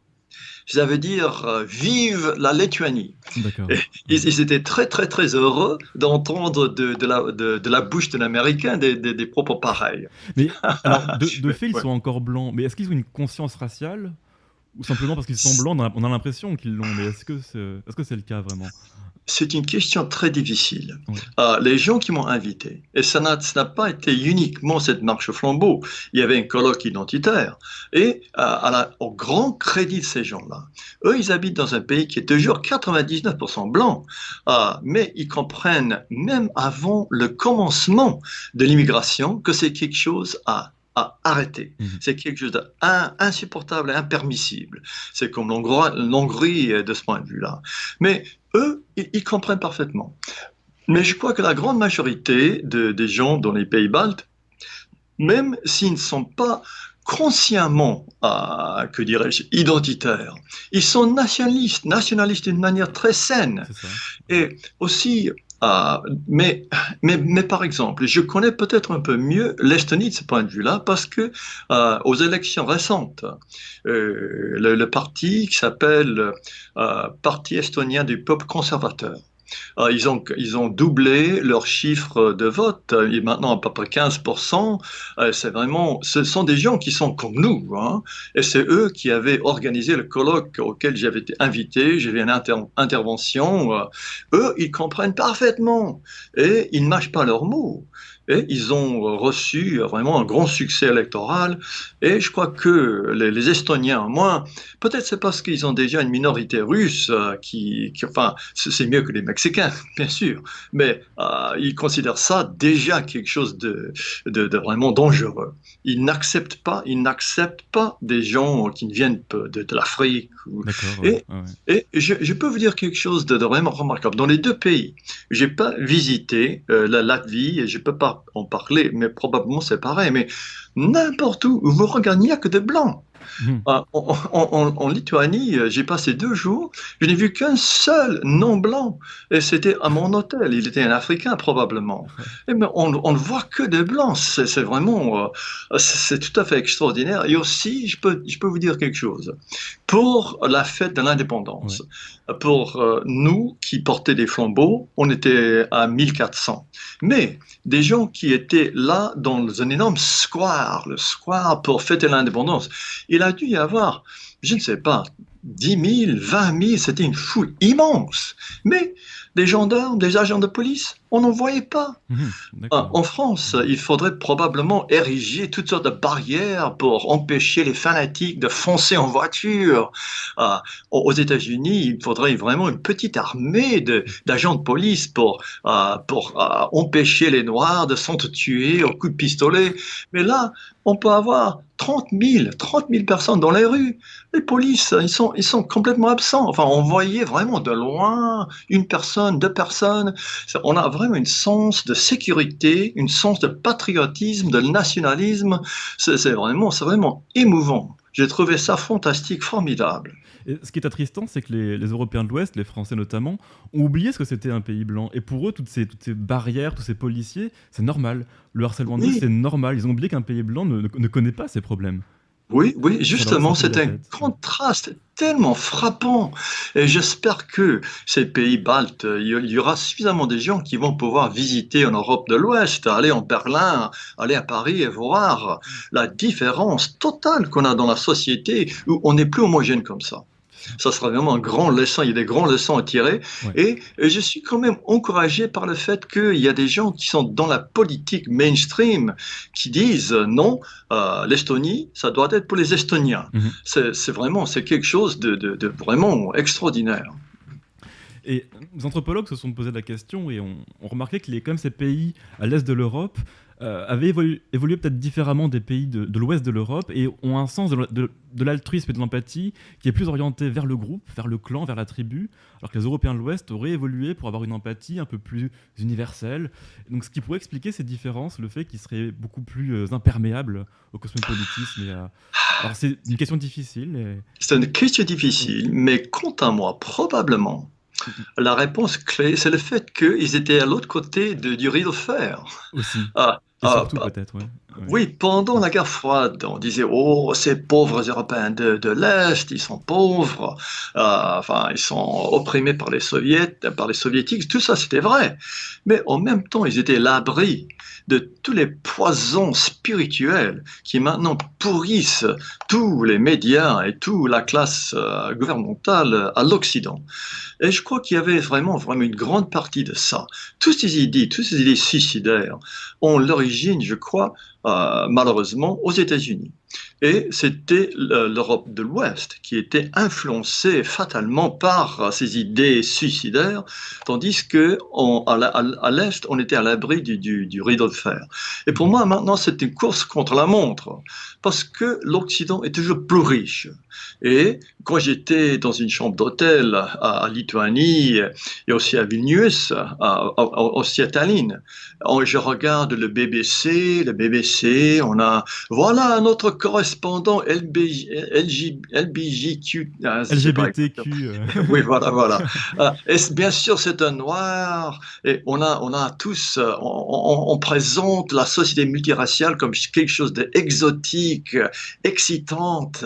Ça veut dire euh, vive la Lituanie. Ils, étaient très très très heureux d'entendre de, de, la, de, la bouche d'un Américain des, des, propos pareils. Mais de, fait, ils sont encore blancs. Mais est-ce qu'ils ont une conscience raciale ou simplement parce qu'ils sont blancs, on a l'impression qu'ils l'ont, mais est-ce que c'est est -ce c'est le cas vraiment? C'est une question très difficile. Euh, les gens qui m'ont invité, et ça n'a pas été uniquement cette marche flambeau, il y avait un colloque identitaire, et euh, à la, au grand crédit de ces gens-là, eux, ils habitent dans un pays qui est toujours 99% blanc, euh, mais ils comprennent même avant le commencement de l'immigration que c'est quelque chose à à arrêter. Mhm. C'est quelque chose d'insupportable et impermissible. C'est comme l'Hongrie de ce point de vue-là. Mais eux, ils, comprennent parfaitement. Mais je crois que la grande majorité des gens dans les pays baltes, même s'ils ne sont pas consciemment, euh, que dirais-je, identitaires, ils sont nationalistes, nationalistes d'une manière très saine. Et aussi, euh, mais, mais, mais par exemple, je connais peut-être un peu mieux l'Estonie de ce point de vue-là parce que euh, aux élections récentes, euh, le, le, parti qui s'appelle euh, Parti estonien du peuple conservateur ils, ont, ils ont doublé leur chiffre de vote, et maintenant à peu près 15%. Euh, c'est vraiment, ce sont des gens qui sont comme nous, hein, et c'est eux qui avaient organisé le colloque auquel j'avais été invité, j'avais une intervention. Euh, eux, ils comprennent parfaitement, et ils ne mâchent pas leurs mots. Et ils ont reçu vraiment un grand succès électoral. Et je crois que les, les Estoniens, moins, peut-être c'est parce qu'ils ont déjà une minorité russe euh, qui, qui, enfin, c'est mieux que les Mexicains, bien sûr, mais euh, ils considèrent ça déjà quelque chose de, de, de vraiment dangereux. Ils n'acceptent pas, ils n'acceptent pas des gens qui viennent de, de l'Afrique. Et, ouais. et je, je, peux vous dire quelque chose de, de, vraiment remarquable. Dans les deux pays, j'ai pas visité euh, la Latvie et je peux pas en parler, mais probablement c'est pareil. Mais n'importe où, vous regardez, il n'y a que des blancs. Mmh. En, en, en, Lituanie, j'ai passé deux jours, je n'ai vu qu'un seul non blanc, et c'était à mon hôtel. Il était un Africain probablement. Et mais on, on ne voit que des blancs. C'est vraiment, c'est tout à fait extraordinaire. Et aussi, je peux, je peux vous dire quelque chose. Pour la fête de l'indépendance, ouais. Pour euh, nous qui portaient des flambeaux, on était à 1400. Mais des gens qui étaient là dans un énorme square, le square pour fêter l'indépendance, il a dû y avoir, je ne sais pas, 10 000, 20 000, c'était une foule immense. Mais des gendarmes, des agents de police, on n'en voyait pas. Mmh, en France, il faudrait probablement ériger toutes sortes de barrières pour empêcher les fanatiques de foncer en voiture. Euh, aux États-Unis, il faudrait vraiment une petite armée d'agents de, de, police pour, euh, pour euh, empêcher les Noirs de s'entretuer au coup de pistolet. Mais là, on peut avoir 30 000, 30 000 personnes dans les rues. Les polices, ils sont, ils sont complètement absents. Enfin, on voyait vraiment de loin une personne, deux personnes. On a vraiment une sens de sécurité, une sens de patriotisme, de nationalisme. C'est vraiment, c'est vraiment émouvant. J'ai trouvé ça fantastique, formidable. Et ce qui est attristant, c'est que les, les, Européens de l'Ouest, les Français notamment, ont oublié ce que c'était un pays blanc. Et pour eux, toutes ces, toutes ces barrières, tous ces policiers, c'est normal. Le harcèlement de c'est normal. Ils ont oublié qu'un pays blanc ne, ne, ne connaît pas ces problèmes. Oui, oui, justement, c'est un contraste tellement frappant. Et j'espère que ces pays baltes, il y aura suffisamment de gens qui vont pouvoir visiter en Europe de l'Ouest, aller en Berlin, aller à Paris et voir la différence totale qu'on a dans la société où on n'est plus homogène comme ça ça sera vraiment un grand leçon, il y a des grands leçons à tirer. Ouais. Et, et, je suis quand même encouragé par le fait qu'il y a des gens qui sont dans la politique mainstream qui disent non, euh, l'Estonie, ça doit être pour les Estoniens. Mm -hmm. C'est vraiment, c'est quelque chose de, de, de, vraiment extraordinaire. Et les anthropologues se sont posé la question et ont, ont remarqué qu'il y a quand même ces pays à l'est de l'Europe euh, avaient évolué, évolué peut-être différemment des pays de, de l'ouest de l'Europe et ont un sens de, de, de l'altruisme et de l'empathie qui est plus orienté vers le groupe, vers le clan, vers la tribu, alors que les Européens de l'Ouest auraient évolué pour avoir une empathie un peu plus universelle. Donc ce qui pourrait expliquer ces différences, le fait qu'ils seraient beaucoup plus euh, imperméables au cosmopolitisme. Et à... Alors c'est une question difficile. Et... C'est une question difficile, mais quant à moi, probablement, la réponse clé, c'est le fait qu'ils étaient à l'autre côté de, du rideau de fer. Aussi. Ah, et surtout, ah, peut-être, ouais. Oui, pendant la guerre froide, on disait Oh, ces pauvres Européens de, de l'Est, ils sont pauvres, euh, enfin, ils sont opprimés par les Soviets, par les Soviétiques, tout ça c'était vrai. Mais en même temps, ils étaient l'abri de tous les poisons spirituels qui maintenant pourrissent tous les médias et toute la classe euh, gouvernementale à l'Occident. Et je crois qu'il y avait vraiment, vraiment une grande partie de ça. Toutes ces idées, toutes ces idées suicidaires ont l'origine, je crois, malheureusement, aux États-Unis. Et c'était l'Europe de l'Ouest qui était influencée fatalement par ces idées suicidaires, tandis que à l'Est, on était à l'abri du, rideau de fer. Et pour moi, maintenant, c'est une course contre la montre, parce que l'Occident est toujours plus riche. Et quand j'étais dans une chambre d'hôtel à, Lituanie et aussi à Vilnius, aussi à Tallinn, je regarde le BBC, le BBC, on a, voilà notre correspondant LBJ, LBJQ. LGBTQ. Euh. oui, voilà, voilà. Euh, et bien sûr, c'est un noir? Et on a, on a tous, euh, on, présente la société multiraciale comme quelque chose d'exotique, excitante.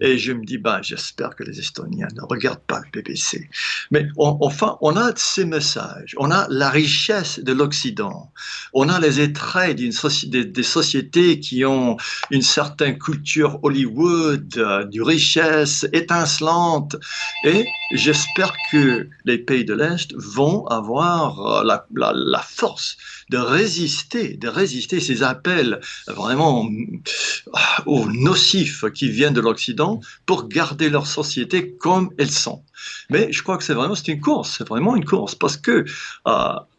Et je me dis, bah, j'espère que les Estoniens ne regardent pas le BBC. Mais enfin, on a ces messages. On a la richesse de l'Occident. On a les traits d'une société, des sociétés qui ont une certaine culture Hollywood, euh, du richesse étincelante. Et j'espère que les pays de l'Est vont avoir euh, la, force de résister, de résister ces appels vraiment euh, aux nocifs qui viennent de l'Occident pour garder leur société comme elles sont. Mais je crois que c'est vraiment c'est une course, c'est vraiment une course parce que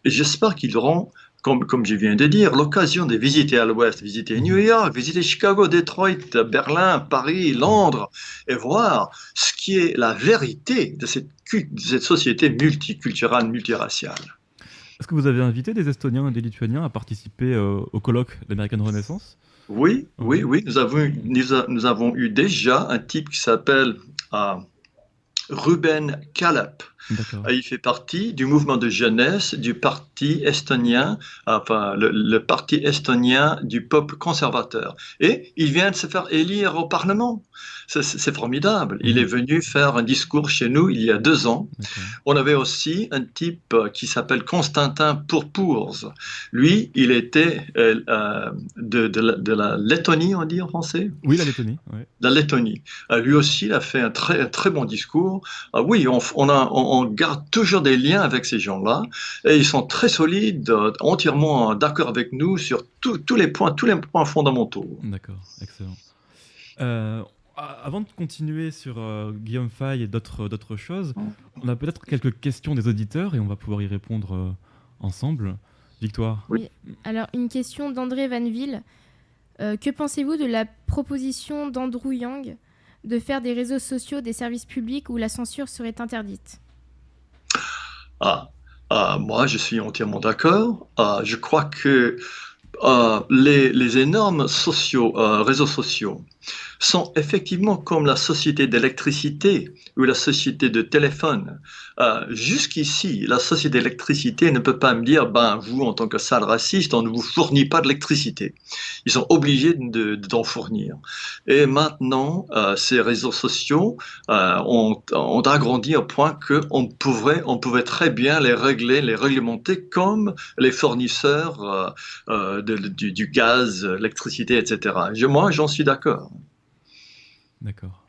j'espère qu'ils auront comme, je viens de dire, l'occasion de visiter à l'ouest, visiter New York, visiter Chicago, Detroit, Berlin, Paris, Londres, et voir ce qui est la vérité de cette, cette société multiculturelle, multiraciale. Est-ce que vous avez invité des Estoniens et des Lituaniens à participer euh, au colloque d'American Renaissance? Oui, oui, oui. Nous avons, nous, avons eu déjà un type qui s'appelle euh, Ruben Kalep il fait partie du mouvement de jeunesse du parti estonien, enfin le, parti estonien du peuple conservateur. Et il vient de se faire élire au Parlement. C'est formidable. Il mhm. est venu faire un discours chez nous il y a deux ans. On avait aussi un type qui s'appelle Constantin Pourpours. Lui, il était euh, euh, de, la, Lettonie, on dit en français Oui, la Lettonie. La Lettonie. Euh, lui aussi, il a fait un très, très bon discours. oui, on, a, on garde toujours des liens avec ces gens-là et ils sont très solides, entièrement d'accord avec nous sur tous les points, tous les points fondamentaux. D'accord, excellent. Euh, avant de continuer sur euh, Guillaume Fay et d'autres choses, on a peut-être quelques questions des auditeurs et on va pouvoir y répondre euh, ensemble. Victoire Oui. Alors, une question d'André Vanville. que pensez-vous de la proposition d'Andrew Yang de faire des réseaux sociaux des services publics où la censure serait interdite? Ah, ah, moi, je suis entièrement d'accord. Ah, je crois que ah, les, énormes sociaux, réseaux sociaux sont effectivement comme la société d'électricité ou la société de téléphone. Euh, jusqu'ici, la société d'électricité ne peut pas me dire, ben, vous, en tant que sale raciste, on ne vous fournit pas d'électricité. Ils sont obligés d'en fournir. Et maintenant, euh, ces réseaux sociaux euh, ont, agrandi au point qu'on pouvait, on pouvait très bien les régler, les réglementer comme les fournisseurs du, du, gaz, l'électricité, etc. Moi, j'en suis d'accord. D'accord.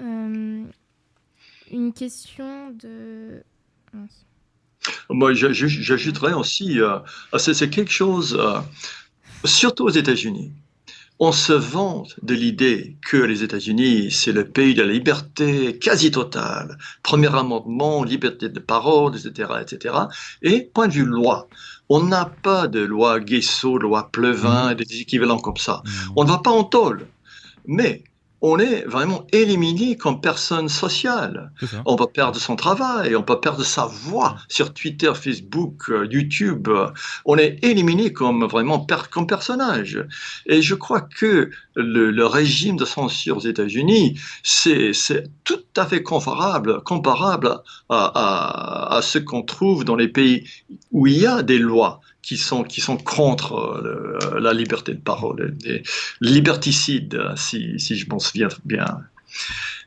Euh, une question de. Moi, j'ajouterais aussi, euh, c'est quelque chose, euh, surtout aux États-Unis. On se vante de l'idée que les États-Unis, c'est le pays de la liberté quasi totale. Premier amendement, liberté de parole, etc., etc. Et point de vue loi, on n'a pas de loi Guesso, loi Plevin, mmh. des équivalents comme ça. Mmh. On ne va pas en tôle. Mais on est vraiment éliminé comme personne sociale. On va perdre son travail, on peut perdre sa voix sur Twitter, Facebook, euh, YouTube. On est éliminé comme vraiment comme personnage. Et je crois que le, régime de censure aux États-Unis, c'est tout à fait comparable, comparable à ce qu'on trouve dans les pays où il y a des lois qui sont, qui sont contre euh, la liberté de parole, des liberticides, si, si je m'en souviens bien.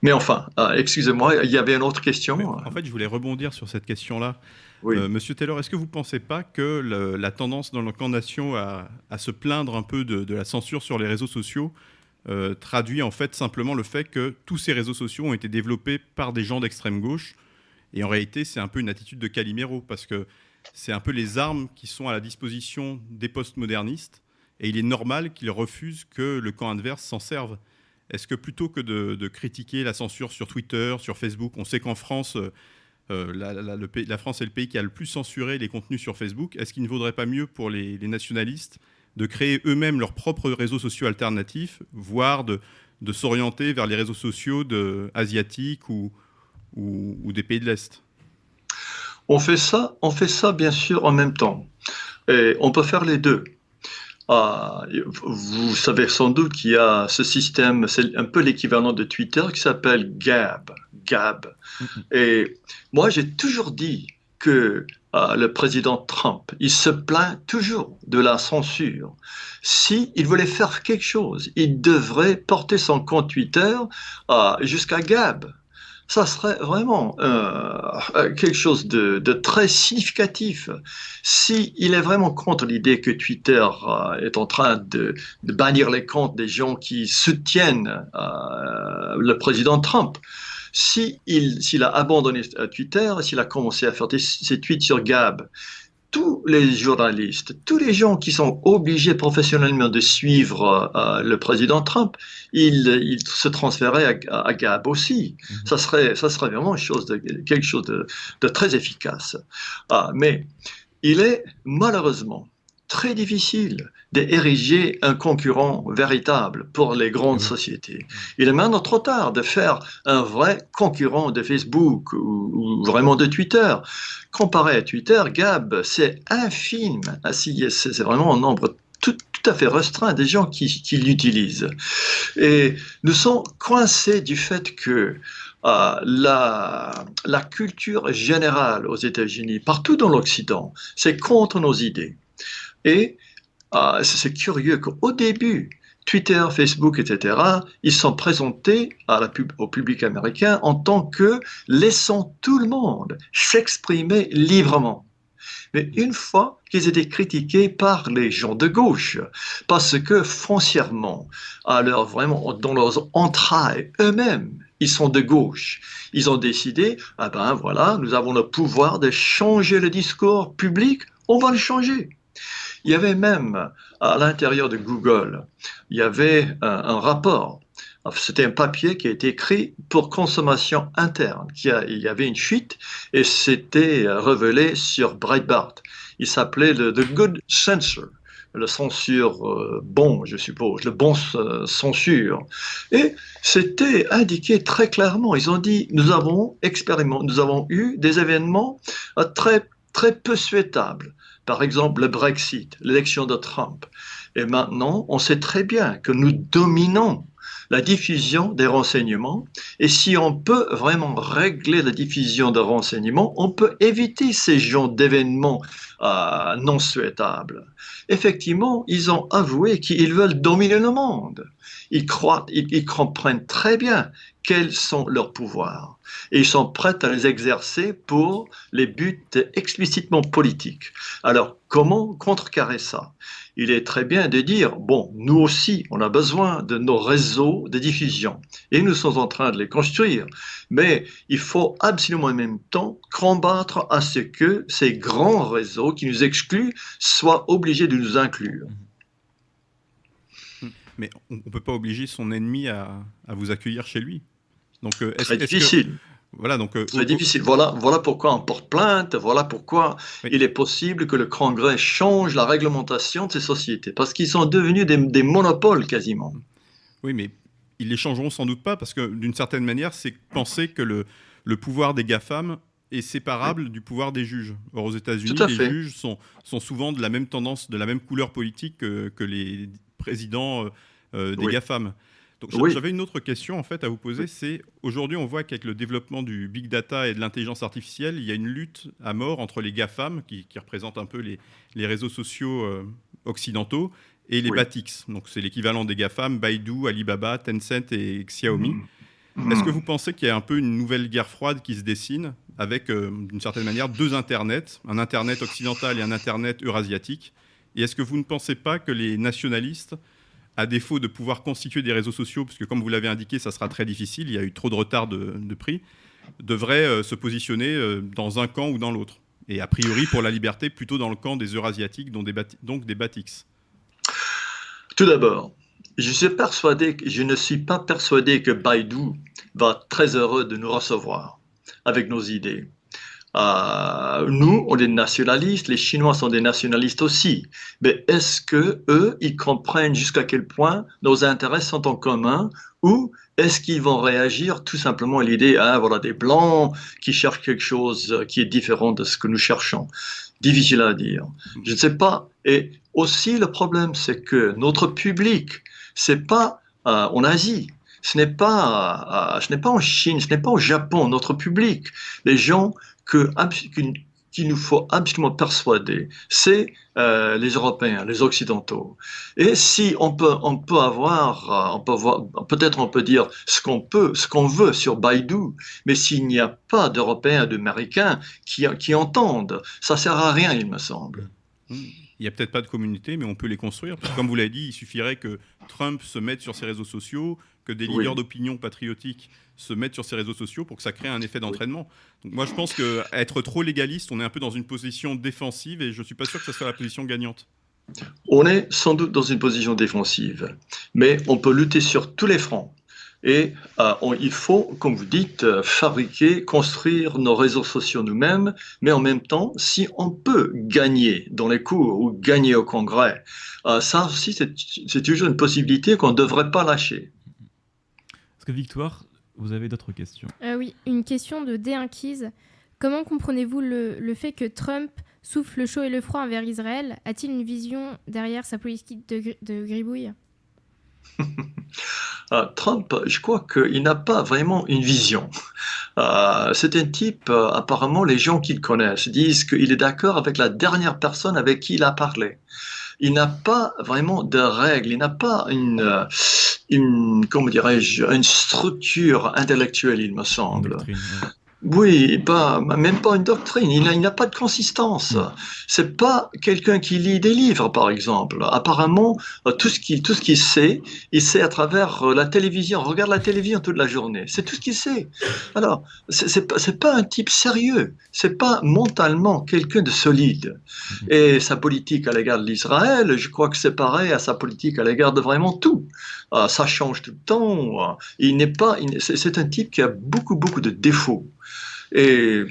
Mais enfin, euh, excusez-moi, il y avait une autre question. en fait, je voulais rebondir sur cette question-là. Euh, Monsieur Taylor, est-ce que vous ne pensez pas que la tendance dans camp nation à, à, se plaindre un peu de, la censure sur les réseaux sociaux traduit en fait simplement le fait que tous ces réseaux sociaux ont été développés par des gens d'extrême gauche? Et en réalité, c'est un peu une attitude de Calimero, parce que c'est un peu les armes qui sont à la disposition des postmodernistes, et il est normal qu'ils refusent que le camp adverse s'en serve. Est-ce que plutôt que de, critiquer la censure sur Twitter, sur Facebook, on sait qu'en France, euh, euh, la, France est le pays qui a le plus censuré les contenus sur Facebook, est-ce qu'il ne vaudrait pas mieux pour les, nationalistes de créer eux-mêmes leurs propres réseaux sociaux alternatifs, voire de, s'orienter vers les réseaux sociaux asiatiques ou, des pays de l'Est? On fait ça, on fait ça bien sûr en même temps. Et on peut faire les deux. Ah, vous savez sans doute qu'il y a ce système, c'est un peu l'équivalent de Twitter qui s'appelle Gab. Gab. Mm-hmm. Et moi, j'ai toujours dit que ah, le président Trump, il se plaint toujours de la censure. Si il voulait faire quelque chose, il devrait porter son compte Twitter ah, jusqu'à Gab ça serait vraiment euh, quelque chose de, très significatif. Si est vraiment contre l'idée que Twitter euh, est en train de, bannir les comptes des gens qui soutiennent euh, le président Trump, s'il a abandonné Twitter, s'il a commencé à faire ses tweets sur Gab, tous les journalistes, tous les gens qui sont obligés professionnellement de suivre euh, le président Trump, ils, se transféraient à, Gab aussi. Mhm. Ça, serait, ça serait vraiment chose de, quelque chose de, très efficace. Ah, mais il est malheureusement très difficile d'ériger un concurrent véritable pour les grandes sociétés. Il est maintenant trop tard de faire un vrai concurrent de Facebook ou, vraiment de Twitter. Comparé à Twitter, Gab, c'est infime. Ah, c'est vraiment un nombre tout, à fait restreint des gens qui, l'utilisent. Et nous sommes coincés du fait que euh, la, la culture générale aux États-Unis, partout dans l'Occident, c'est contre nos idées. Et euh, c'est curieux qu'au début, Twitter, Facebook, etc., ils sont présentés au public américain en tant que laissant tout le monde s'exprimer librement. Mais une fois qu'ils étaient critiqués par les gens de gauche, parce que foncièrement, alors vraiment dans leurs entrailles eux-mêmes, ils sont de gauche. Ils ont décidé, ah ben voilà, nous avons le pouvoir de changer le discours public, on va le changer. Il y avait même à l'intérieur de Google, il y avait un, rapport. C'était un papier qui a été écrit pour consommation interne. il y avait une fuite et c'était révélé sur Breitbart. Il s'appelait The Good Censor le censure euh, bon, je suppose, le bon censure. Et c'était indiqué très clairement. Ils ont dit, nous avons expérimenté, nous avons eu des événements euh, très, très peu souhaitables. Par exemple, le Brexit, l'élection de Trump. Et maintenant, on sait très bien que nous dominons la diffusion des renseignements. Et si on peut vraiment régler la diffusion de renseignements, on peut éviter ces genres d'événements euh, non souhaitables. Effectivement, ils ont avoué qu'ils veulent dominer le monde. Ils comprennent très bien quels sont leurs pouvoirs et ils sont prêts à les exercer pour les buts explicitement politiques. Alors, comment contrecarrer ça? Il est très bien de dire, bon, nous aussi, on a besoin de nos réseaux de diffusion et nous sommes en train de les construire, mais il faut absolument en même temps combattre à ce que ces grands réseaux qui nous excluent soient obligés de nous inclure. Mais on ne peut pas obliger son ennemi à, à vous accueillir chez lui. Donc, euh, Très difficile. Voilà, donc. Euh, c'est difficile. Voilà, voilà pourquoi on porte plainte. Voilà pourquoi il est possible que le Congrès change la réglementation de ces sociétés, parce qu'ils sont devenus des, monopoles quasiment. Oui, mais ils les changeront sans doute pas, parce que d'une certaine manière, c'est penser que le, le pouvoir des GAFAM est séparable du pouvoir des juges. Or, aux États-Unis, les juges sont, sont souvent de la même tendance, de la même couleur politique que, que les présidents euh, des GAFAM. Donc j'avais une autre question en fait à vous poser, c'est aujourd'hui on voit qu'avec le développement du big data et de l'intelligence artificielle, il y a une lutte à mort entre les GAFAM, qui, représentent un peu les, les réseaux sociaux euh, occidentaux, et les BATX. Donc c'est l'équivalent des GAFAM, Baidu, Alibaba, Tencent et Xiaomi. Mmh. Est-ce que vous pensez qu'il y a un peu une nouvelle guerre froide qui se dessine avec, euh, d'une certaine manière, deux Internets, un Internet occidental et un Internet eurasiatique? Et est-ce que vous ne pensez pas que les nationalistes à défaut de pouvoir constituer des réseaux sociaux, puisque comme vous l'avez indiqué, ça sera très difficile, il y a eu trop de retard de, prix, devraient euh, se positionner euh, dans un camp ou dans l'autre. Et a priori, pour la liberté, plutôt dans le camp des Eurasiatiques, donc des, donc des Batix. Tout d'abord, je, suis persuadé, je ne suis pas persuadé que Baidu va très heureux de nous recevoir avec nos idées. Euh, nous, on est nationalistes, les Chinois sont des nationalistes aussi. Mais est-ce que eux, ils comprennent jusqu'à quel point nos intérêts sont en commun ou est-ce qu'ils vont réagir tout simplement à l'idée, ah, voilà, des blancs qui cherchent quelque chose qui est différent de ce que nous cherchons? Difficile à dire. Je ne sais pas. Et aussi, le problème, c'est que notre public, c'est pas euh, en Asie, ce n'est pas, euh, ce n'est pas en Chine, ce n'est pas au Japon, notre public. Les gens qu'il nous faut absolument persuader, c'est euh, les Européens, les Occidentaux. Et si on peut, on peut avoir, euh, peut voir, peut-être on peut dire ce qu'on peut, ce qu'on veut sur Baidu, mais s'il n'y a pas d'Européens, d'Américains qui, qui entendent, ça sert à rien, il me semble. Il n'y a peut-être pas de communauté, mais on peut les construire. comme vous l'avez dit, il suffirait que Trump se mette sur ses réseaux sociaux, que des leaders d'opinion patriotiques se mettent sur ces réseaux sociaux pour que ça crée un effet d'entraînement. Donc moi, je pense qu'être trop légaliste, on est un peu dans une position défensive et je ne suis pas sûr que ce soit la position gagnante. On est sans doute dans une position défensive, mais on peut lutter sur tous les fronts. Et euh, il faut, comme vous dites, euh, fabriquer, construire nos réseaux sociaux nous-mêmes, mais en même temps, si on peut gagner dans les cours ou gagner au Congrès, euh, ça aussi, c'est toujours une possibilité qu'on ne devrait pas lâcher. Est-ce que Victoire, vous avez d'autres questions? Oui, une question de d Comment comprenez-vous le, fait que Trump souffle le chaud et le froid envers Israël? A-t-il une vision derrière sa politique de, de gribouille? Euh, Trump, je crois qu'il n'a pas vraiment une vision. Euh, c'est un type, euh, apparemment, les gens qu'il connaissent disent qu'il est d'accord avec la dernière personne avec qui il a parlé. Il n'a pas vraiment de règles, il n'a pas une, comment dirais-je, une structure intellectuelle, il me semble. Oui, pas, même pas une doctrine. Il n'a pas de consistance. C'est pas quelqu'un qui lit des livres, par exemple. Apparemment, euh, tout ce qu'il tout ce qu'il sait, il sait à travers euh, la télévision. regarde la télévision toute la journée. C'est tout ce qu'il sait. Alors, c'est pas pas un type sérieux. C'est pas mentalement quelqu'un de solide. Mm. Et sa politique à l'égard de l'Israël, je crois que c'est pareil à sa politique à l'égard de vraiment tout. Euh, ça change tout le temps. Il n'est pas. C'est un type qui a beaucoup beaucoup de défauts. Et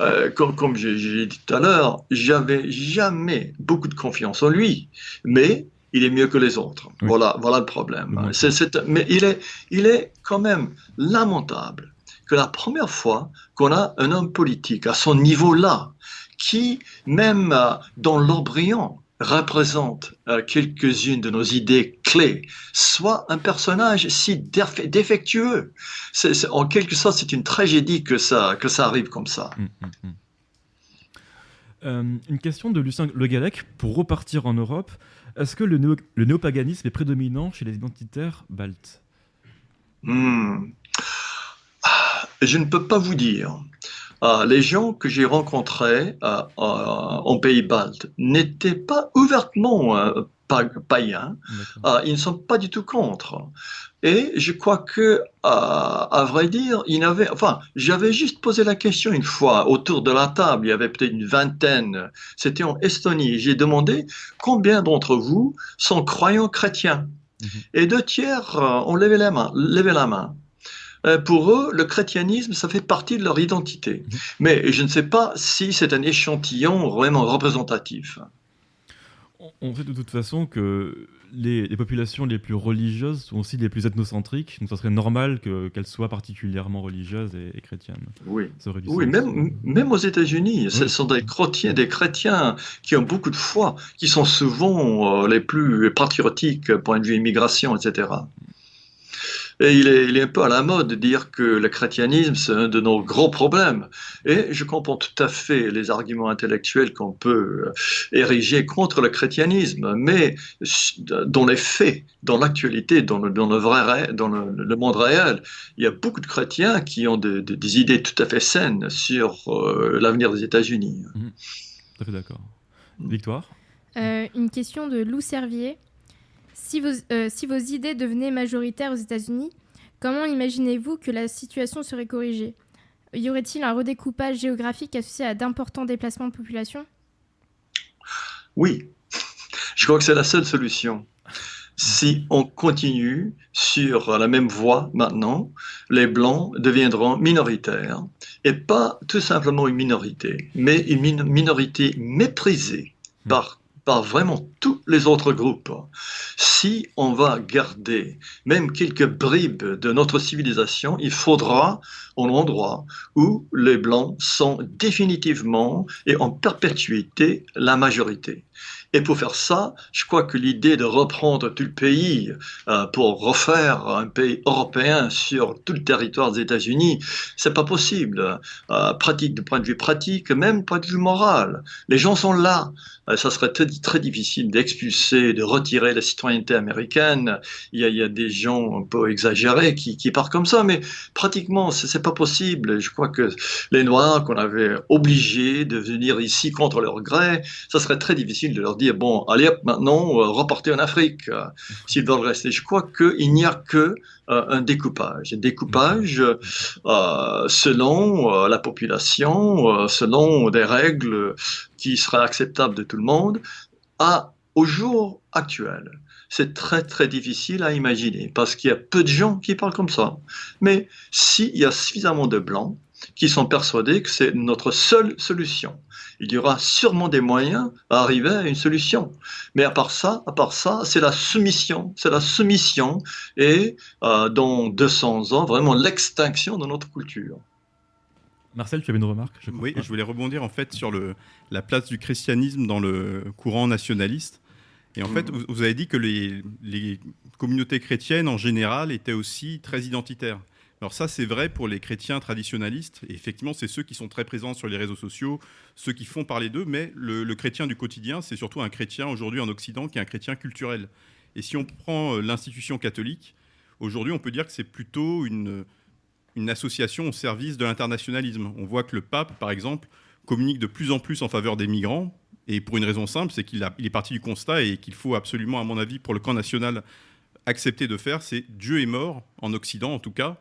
euh, comme, comme j'ai dit tout à l'heure, j'avais jamais beaucoup de confiance en lui, mais il est mieux que les autres. Voilà, voilà le problème. mais il est, il est quand même lamentable que la première fois qu'on a un homme politique à son niveau-là, qui, même euh, dans l'embryon, représente euh, quelques-unes de nos idées clés, soit un personnage si défectueux. en quelque sorte, c'est une tragédie que ça, que ça arrive comme ça. Hum, hum, hum. Euh, une question de Lucien Le Gallec pour repartir en Europe. Est-ce que le, le, néopaganisme est prédominant chez les identitaires baltes? Ah, Je ne peux pas vous dire. Euh, les gens que j'ai rencontrés euh, euh, en pays baltes n'étaient pas ouvertement païens, ils ne sont pas du tout contre. Et je crois que, à vrai dire, il avait, enfin, j'avais juste posé la question une fois autour de la table, il y avait peut-être une vingtaine, c'était en Estonie, j'ai demandé combien d'entre vous sont croyants chrétiens. Mhm. Et deux tiers ont levé la main. Levé la main. Euh, pour eux, le chrétianisme, ça fait partie de leur identité. Mhm. Mais je ne sais pas si c'est un échantillon vraiment représentatif. On sait de toute façon que les, populations les plus religieuses sont aussi les plus ethnocentriques, donc ça serait normal qu'elles soient particulièrement religieuses et, chrétiennes. Oui, oui même, même aux États-Unis, ce sont des chrétiens, des chrétiens qui ont beaucoup de foi, qui sont souvent euh, les plus patriotiques point de vue immigration, etc. Et il est, il est, un peu à la mode de dire que le chrétianisme, c'est un de nos gros problèmes. Et je comprends tout à fait les arguments intellectuels qu'on peut euh, ériger contre le chrétianisme, mais dans les faits, dans l'actualité, dans, le, dans, le, vrai, dans le, monde réel, il y a beaucoup de chrétiens qui ont des idées tout à fait saines sur euh, l'avenir des États-Unis. Mmh. Tout à fait d'accord. Victoire? Euh, Une question de Lou Servier. Si vos, euh, si vos idées devenaient majoritaires aux États-Unis, comment imaginez-vous que la situation serait corrigée? Y aurait-il un redécoupage géographique associé à d'importants déplacements de population? Oui, je crois que c'est la seule solution. Si on continue sur la même voie maintenant, les Blancs deviendront minoritaires et pas tout simplement une minorité, mais une minorité méprisée hmm. par par vraiment tous les autres groupes. Si on va garder même quelques bribes de notre civilisation, il faudra un endroit où les Blancs sont définitivement et en perpétuité la majorité. Et pour faire ça, je crois que l'idée de reprendre tout le pays euh, pour refaire un pays européen sur tout le territoire des États-Unis, c'est pas possible. Euh, pratique de point de vue pratique, même point de vue moral. Les gens sont là. Euh, ça serait très, difficile d'expulser, de retirer la citoyenneté américaine. Il y a, il y a des gens un peu exagérés qui, qui partent comme ça, mais pratiquement, c'est pas possible. Je crois que les Noirs qu'on avait obligés de venir ici contre leur gré, ça serait très difficile de leur dire bon, allez maintenant, euh, reporter en Afrique, euh, s'ils veulent rester. Je crois qu'il n'y a que euh, un découpage. Un découpage selon la population, selon des règles qui seraient acceptables de tout le monde, à, au jour actuel c'est très très difficile à imaginer parce qu'il y a peu de gens qui parlent comme ça. Mais s'il y a suffisamment de blancs qui sont persuadés que c'est notre seule solution, il y aura sûrement des moyens à arriver à une solution. Mais à part ça, à part ça, c'est la soumission, c'est la soumission et euh, dans 200 ans, vraiment l'extinction de notre culture. Marcel, tu avais une remarque Oui, je voulais rebondir en fait sur le, la place du christianisme dans le courant nationaliste. Et en fait, hmm. vous, avez dit que les, les communautés chrétiennes en général étaient aussi très identitaires. Alors ça, c'est vrai pour les chrétiens traditionnalistes. Et effectivement, c'est ceux qui sont très présents sur les réseaux sociaux, ceux qui font parler d'eux. Mais le, chrétien du quotidien, c'est surtout un chrétien aujourd'hui en Occident qui est un chrétien culturel. Et si on prend euh, l'institution catholique, aujourd'hui, on peut dire que c'est plutôt une, une association au service de l'internationalisme. On voit que le pape, par exemple, communique de plus en plus en faveur des migrants. Et pour une raison simple, c'est qu'il est parti du constat et qu'il faut absolument, à mon avis, pour le camp national, accepter de faire, c'est Dieu est mort, en Occident en tout cas,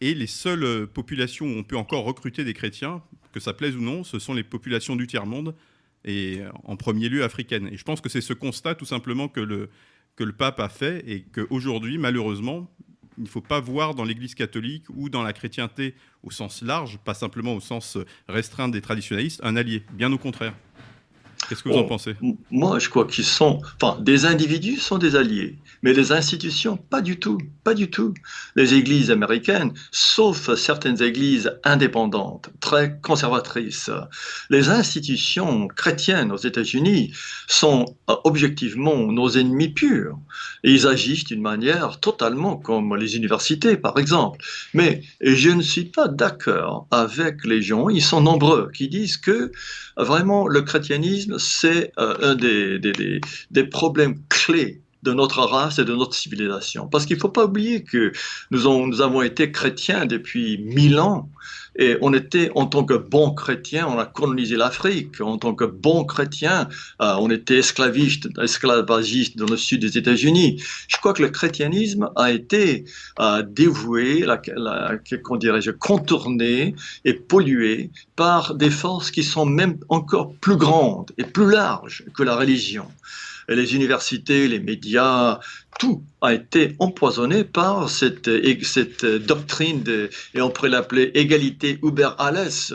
et les seules euh, populations où on peut encore recruter des chrétiens, que ça plaise ou non, ce sont les populations du tiers-monde, et euh, en premier lieu africaines. Et je pense que c'est ce constat tout simplement que le, que le pape a fait, et qu'aujourd'hui, malheureusement, il ne faut pas voir dans l'Église catholique ou dans la chrétienté au sens large, pas simplement au sens restreint des traditionnalistes, un allié. Bien au contraire. Qu'est-ce que vous en pensez? Moi, je crois qu'ils sont. Enfin, des individus sont des alliés, mais les institutions, pas du tout. Pas du tout. Les églises américaines, sauf certaines églises indépendantes, très conservatrices, les institutions chrétiennes aux États-Unis sont euh, objectivement nos ennemis purs. Et ils agissent d'une manière totalement comme les universités, par exemple. Mais je ne suis pas d'accord avec les gens, ils sont nombreux, qui disent que vraiment le chrétianisme c'est euh, un des, des, problèmes clés de notre race et de notre civilisation. Parce qu'il ne faut pas oublier que nous, nous avons été chrétiens depuis mille ans et on était, en tant que bons chrétiens, on a colonisé l'Afrique. En tant que bons chrétiens, euh, on était esclaviste, esclavagiste dans le sud des États-Unis. Je crois que le christianisme a été euh, dévoué, qu'on dirait-je, contourné et pollué par des forces qui sont même encore plus grandes et plus larges que la religion les universités, les médias, tout a été empoisonné par cette, doctrine, et on pourrait l'appeler égalité Uber alles,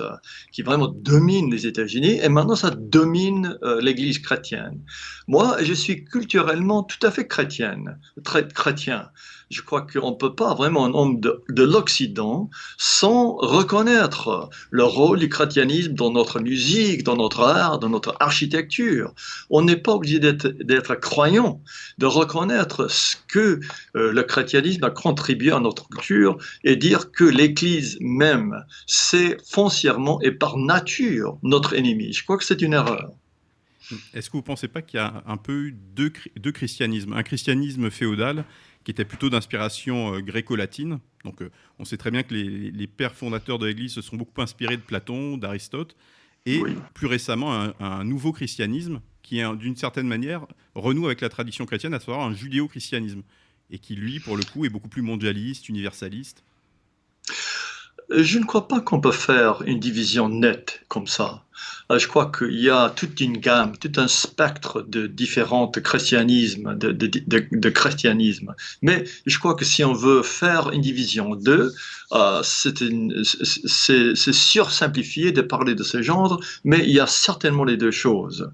qui vraiment domine les États-Unis, et maintenant ça domine euh, l'Église chrétienne. Moi, je suis culturellement tout à fait chrétienne, très chrétien je crois qu'on ne peut pas vraiment, en homme de, de l'Occident, sans reconnaître le rôle du chrétianisme dans notre musique, dans notre art, dans notre architecture. On n'est pas obligé d'être croyant, de reconnaître ce que euh, le christianisme a contribué à notre culture et dire que l'Église même, c'est foncièrement et par nature notre ennemi. Je crois que c'est une erreur. Est-ce que vous ne pensez pas qu'il y a un peu eu deux, deux christianismes? Un christianisme féodal qui était plutôt d'inspiration euh, gréco-latine. Donc euh, on sait très bien que les, pères fondateurs de l'Église se sont beaucoup inspirés de Platon, d'Aristote, et plus récemment un, nouveau christianisme qui, d'une certaine manière, renoue avec la tradition chrétienne, à savoir un judéo-christianisme, et qui, lui, pour le coup, est beaucoup plus mondialiste, universaliste. Je ne crois pas qu'on peut faire une division nette comme ça. Euh, je crois qu'il y a toute une gamme, tout un spectre de différents christianismes, de, de. Mais je crois que si on veut faire une division d'eux, euh, c'est sursimplifié de parler de ce genre, mais il y a certainement les deux choses.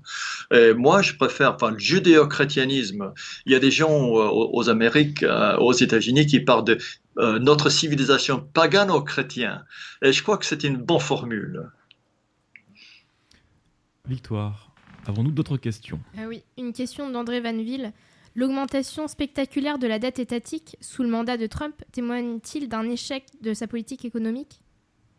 Moi, je préfère, enfin, le judéo-chrétianisme, il y a des gens euh, aux Amériques, euh, aux États-Unis qui parlent de notre civilisation pagano-chrétien. Et je crois que c'est une bonne formule. Victoire, avons-nous d'autres questions? Ah Oui, une question d'André Vanville. L'augmentation spectaculaire de la dette étatique sous le mandat de Trump témoigne-t-il d'un échec de sa politique économique?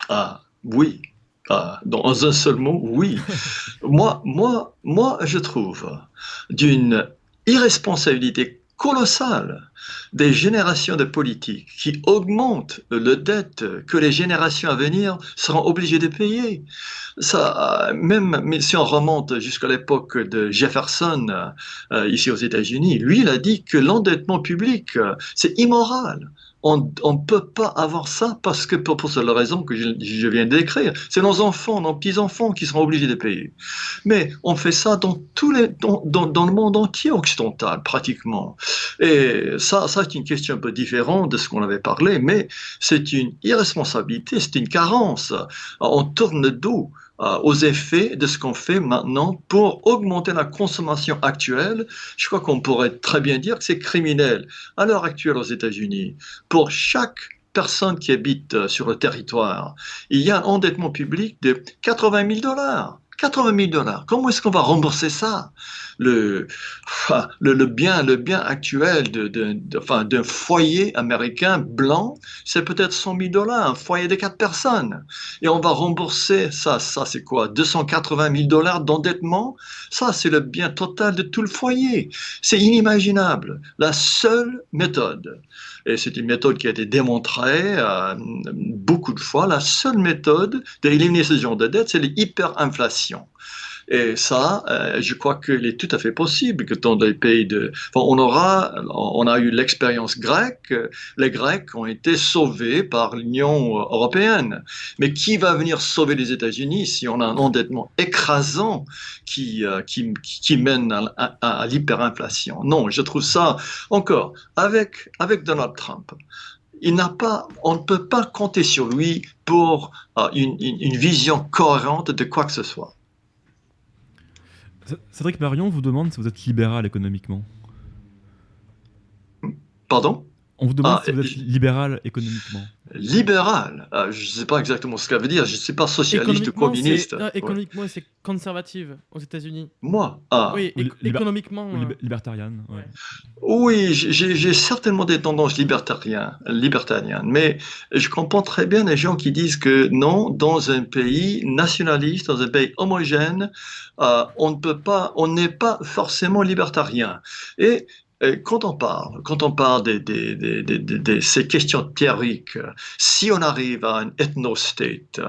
Ah, oui. Ah, dans un seul mot, oui. moi, moi, moi, je trouve d'une irresponsabilité colossale des générations de politiques qui augmentent le dette que les générations à venir seront obligées de payer. Ça, même si on remonte jusqu'à l'époque de Jefferson, euh, ici aux États-Unis, lui, il a dit que l'endettement public, euh, c'est immoral on ne peut pas avoir ça parce que pour, pour la raison que je, viens d'écrire, c'est nos enfants, nos petits-enfants qui seront obligés de payer. Mais on fait ça dans, dans, dans, le monde entier occidental, pratiquement. Et ça, ça c'est une question un peu différente de ce qu'on avait parlé, mais c'est une irresponsabilité, c'est une carence. On tourne le dos euh, aux effets de ce qu'on fait maintenant pour augmenter la consommation actuelle. Je crois qu'on pourrait très bien dire que c'est criminel. À l'heure actuelle aux États-Unis, pour chaque personne qui habite euh, sur le territoire, il y a un endettement public de 80 000 dollars. 80 000 dollars. Comment est-ce qu'on va rembourser ça? Le, le, bien, le bien actuel d'un foyer américain blanc, c'est peut-être 100 000 dollars, un foyer de quatre personnes. Et on va rembourser ça, ça c'est quoi? 280 000 dollars d'endettement? Ça, c'est le bien total de tout le foyer. C'est inimaginable. La seule méthode, et c'est une méthode qui a été démontrée euh, beaucoup de fois, la seule méthode d'éliminer ce de dette, c'est l'hyperinflation. Et ça, euh, je crois qu'il est tout à fait possible que dans les pays de... on aura, on a eu l'expérience grecque, les Grecs ont été sauvés par l'Union européenne. Mais qui va venir sauver les États-Unis si on a un endettement écrasant qui, euh, qui, mène à, à, l'hyperinflation? Non, je trouve ça encore, avec, avec Donald Trump, il n'a pas, on ne peut pas compter sur lui pour euh, une, une, vision cohérente de quoi que ce soit. Cédric Marion vous demande si vous êtes libéral économiquement. Pardon? On vous demande ah, si vous êtes libéral économiquement. Libéral ah, Je ne sais pas exactement ce que ça veut dire. Je ne suis pas socialiste ou communiste. économiquement, c'est conservative aux États-Unis. Moi ah. Oui, économiquement. Ou euh. libertarienne. Oui, j'ai certainement des tendances libertariennes, libertariennes. Mais je comprends très bien les gens qui disent que non, dans un pays nationaliste, dans un pays homogène, euh, on ne peut pas, on n'est pas forcément libertarien. Et quand on parle, quand on parle de, ces questions théoriques, si on arrive à un ethno-state,